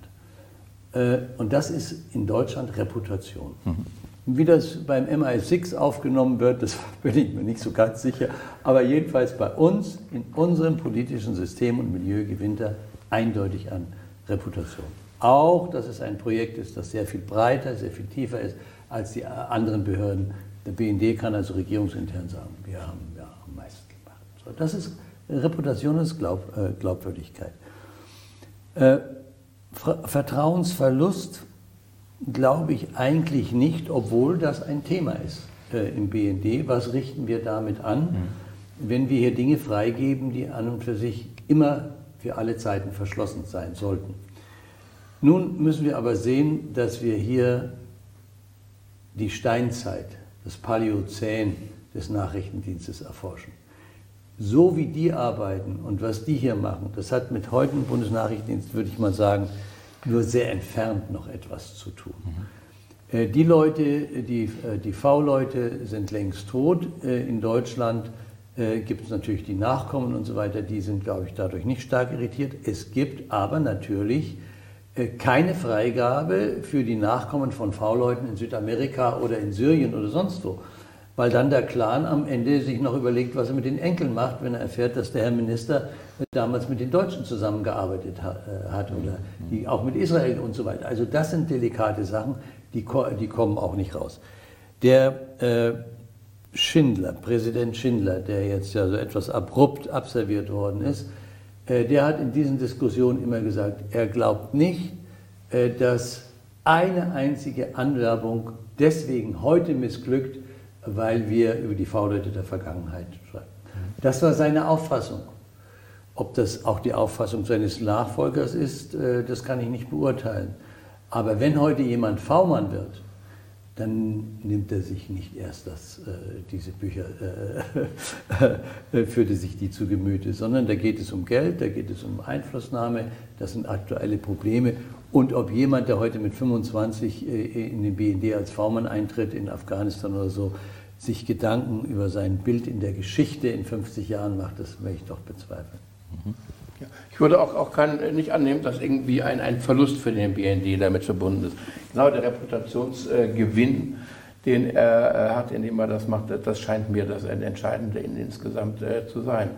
Äh, und das ist in Deutschland Reputation. Mhm. Wie das beim MI6 aufgenommen wird, das [laughs] bin ich mir nicht so ganz sicher. Aber jedenfalls bei uns, in unserem politischen System und Milieu gewinnt er eindeutig an Reputation. Auch, dass es ein Projekt ist, das sehr viel breiter, sehr viel tiefer ist als die anderen Behörden. Der BND kann also regierungsintern sagen, wir haben ja am meisten gemacht. So, das ist Reputation ist Glaub, äh, Glaubwürdigkeit. Äh, Vertrauensverlust glaube ich eigentlich nicht, obwohl das ein Thema ist äh, im BND. Was richten wir damit an, mhm. wenn wir hier Dinge freigeben, die an und für sich immer für alle Zeiten verschlossen sein sollten? Nun müssen wir aber sehen, dass wir hier die Steinzeit, das Paläozän des Nachrichtendienstes erforschen. So wie die arbeiten und was die hier machen, das hat mit heutigem Bundesnachrichtendienst, würde ich mal sagen, nur sehr entfernt noch etwas zu tun. Mhm. Äh, die Leute, die, äh, die V-Leute sind längst tot. Äh, in Deutschland gibt es natürlich die Nachkommen und so weiter, die sind, glaube ich, dadurch nicht stark irritiert. Es gibt aber natürlich keine Freigabe für die Nachkommen von V-Leuten in Südamerika oder in Syrien oder sonst wo. Weil dann der Clan am Ende sich noch überlegt, was er mit den Enkeln macht, wenn er erfährt, dass der Herr Minister damals mit den Deutschen zusammengearbeitet äh, hat oder die auch mit Israel und so weiter. Also das sind delikate Sachen, die, die kommen auch nicht raus. Der äh, Schindler, Präsident Schindler, der jetzt ja so etwas abrupt abserviert worden ist, äh, der hat in diesen Diskussionen immer gesagt, er glaubt nicht, äh, dass eine einzige Anwerbung deswegen heute missglückt, weil wir über die V-Leute der Vergangenheit schreiben. Das war seine Auffassung. Ob das auch die Auffassung seines Nachfolgers ist, äh, das kann ich nicht beurteilen. Aber wenn heute jemand V-Mann wird, dann nimmt er sich nicht erst das, äh, diese Bücher, äh, [laughs] führte sich die zu Gemüte, sondern da geht es um Geld, da geht es um Einflussnahme, das sind aktuelle Probleme. Und ob jemand, der heute mit 25 äh, in den BND als V-Mann eintritt in Afghanistan oder so, sich Gedanken über sein Bild in der Geschichte in 50 Jahren macht, das möchte ich doch bezweifeln. Mhm. Ich würde auch, auch kein, nicht annehmen, dass irgendwie ein, ein Verlust für den BND damit verbunden ist. Genau der Reputationsgewinn, den er hat, indem er das macht, das scheint mir das Entscheidende in, insgesamt äh, zu sein.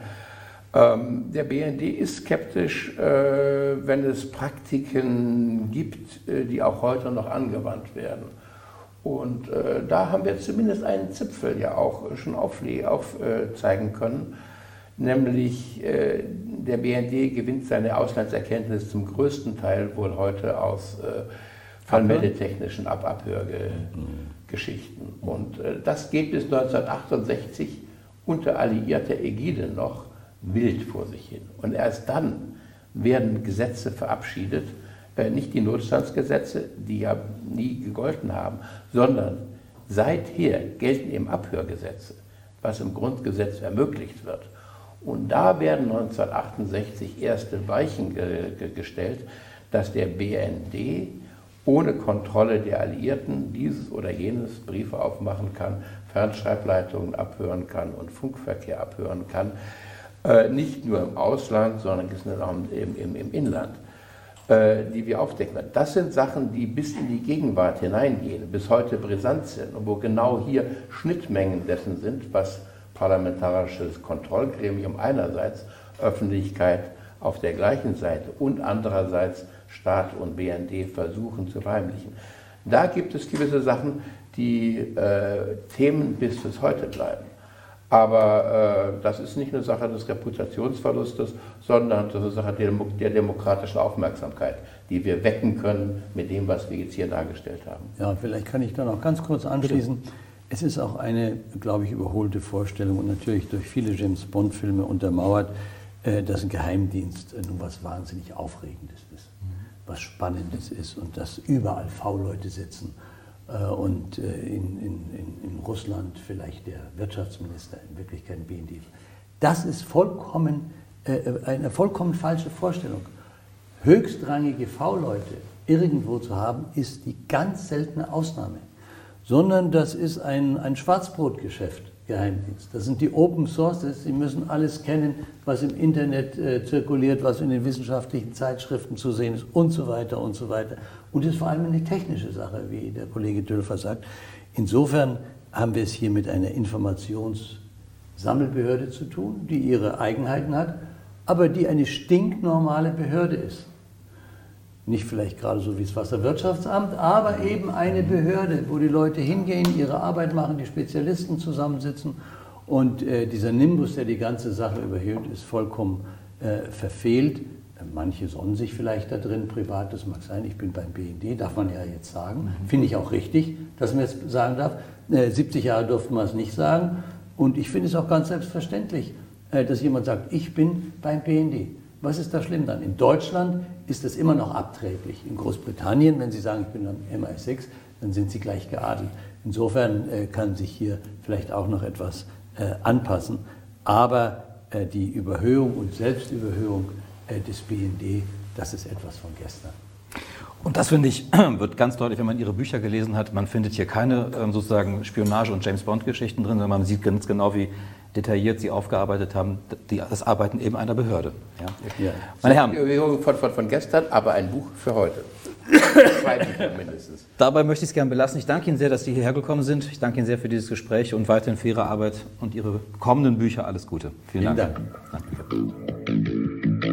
Ähm, der BND ist skeptisch, äh, wenn es Praktiken gibt, äh, die auch heute noch angewandt werden. Und äh, da haben wir zumindest einen Zipfel ja auch schon aufzeigen können nämlich äh, der BND gewinnt seine Auslandserkenntnis zum größten Teil wohl heute aus äh, fallmeldetechnischen Ab Abhörgeschichten. Und äh, das geht bis 1968 unter alliierter Ägide noch wild vor sich hin. Und erst dann werden Gesetze verabschiedet, äh, nicht die Notstandsgesetze, die ja nie gegolten haben, sondern seither gelten eben Abhörgesetze, was im Grundgesetz ermöglicht wird. Und da werden 1968 erste Weichen ge gestellt, dass der BND ohne Kontrolle der Alliierten dieses oder jenes Briefe aufmachen kann, Fernschreibleitungen abhören kann und Funkverkehr abhören kann. Äh, nicht nur im Ausland, sondern im, im, im Inland, äh, die wir aufdecken. Das sind Sachen, die bis in die Gegenwart hineingehen, bis heute brisant sind und wo genau hier Schnittmengen dessen sind, was parlamentarisches Kontrollgremium einerseits, Öffentlichkeit auf der gleichen Seite und andererseits Staat und BND versuchen zu verheimlichen. Da gibt es gewisse Sachen, die äh, Themen bis bis heute bleiben. Aber äh, das ist nicht eine Sache des Reputationsverlustes, sondern das ist eine Sache der, der, demokratischen Aufmerksamkeit, die wir wecken können mit dem, was wir jetzt hier dargestellt haben. Ja, vielleicht kann ich da noch ganz kurz anschließen. Bitte. Es ist auch eine, glaube ich, überholte Vorstellung und natürlich durch viele James Bond-Filme untermauert, äh, dass ein Geheimdienst äh, nun was wahnsinnig Aufregendes ist, was Spannendes ist und dass überall V-Leute sitzen und in, in, in, Russland vielleicht der Wirtschaftsminister, in Wirklichkeit ein BND. Das ist vollkommen, eine vollkommen falsche Vorstellung. Höchstrangige V-Leute irgendwo zu haben, ist die ganz seltene Ausnahme sondern das ist ein, ein Schwarzbrotgeschäft, Geheimdienst. Das sind die Open Sources, Sie müssen alles kennen, was im Internet äh, zirkuliert, was in den wissenschaftlichen Zeitschriften zu sehen ist und so weiter und so weiter. Und es ist vor allem eine technische Sache, wie der Kollege Dülfer sagt. Insofern haben wir es hier mit einer Informationssammelbehörde zu tun, die ihre Eigenheiten hat, aber die eine stinknormale Behörde ist. Nicht vielleicht gerade so wie das Wasserwirtschaftsamt, aber eben eine Behörde, wo die Leute hingehen, ihre Arbeit machen, die Spezialisten zusammensitzen. Und äh, dieser Nimbus, der die ganze Sache überhöht, ist vollkommen äh, verfehlt. Manche sonnen sich vielleicht da drin, privat, das mag sein. Ich bin beim BND, darf man ja jetzt sagen. Mhm. Finde ich auch richtig, dass man es sagen darf. Äh, 70 Jahre durften wir es nicht sagen. Und ich finde es auch ganz selbstverständlich, äh, dass jemand sagt, ich bin beim BND. Was ist da schlimm dann? In Deutschland ist das immer noch abträglich. In Großbritannien, wenn Sie sagen, ich bin am MI6, dann sind Sie gleich geadelt. Insofern äh, kann sich hier vielleicht auch noch etwas äh, anpassen. Aber äh, die Überhöhung und Selbstüberhöhung des BND, das ist etwas von gestern. Und das finde ich, [clears throat] wird ganz deutlich, wenn man Ihre Bücher gelesen hat. Man findet hier keine ähm, sozusagen Spionage- und James Bond-Geschichten drin, sondern man sieht ganz genau, wie detailliert Sie aufgearbeitet haben, die, das Arbeiten eben einer Behörde. Ja. Ja. Meine Herren. Von, von, von gestern, aber ein Buch für heute. Zwei Bücher mindestens. Dabei möchte ich es gerne belassen. Ich danke Ihnen sehr, dass Sie hierher gekommen sind. Ich danke Ihnen sehr für dieses Gespräch und weiterhin für Ihre Arbeit und Ihre kommenden Bücher. Alles Gute. Vielen, Vielen Dank. Dank. Danke.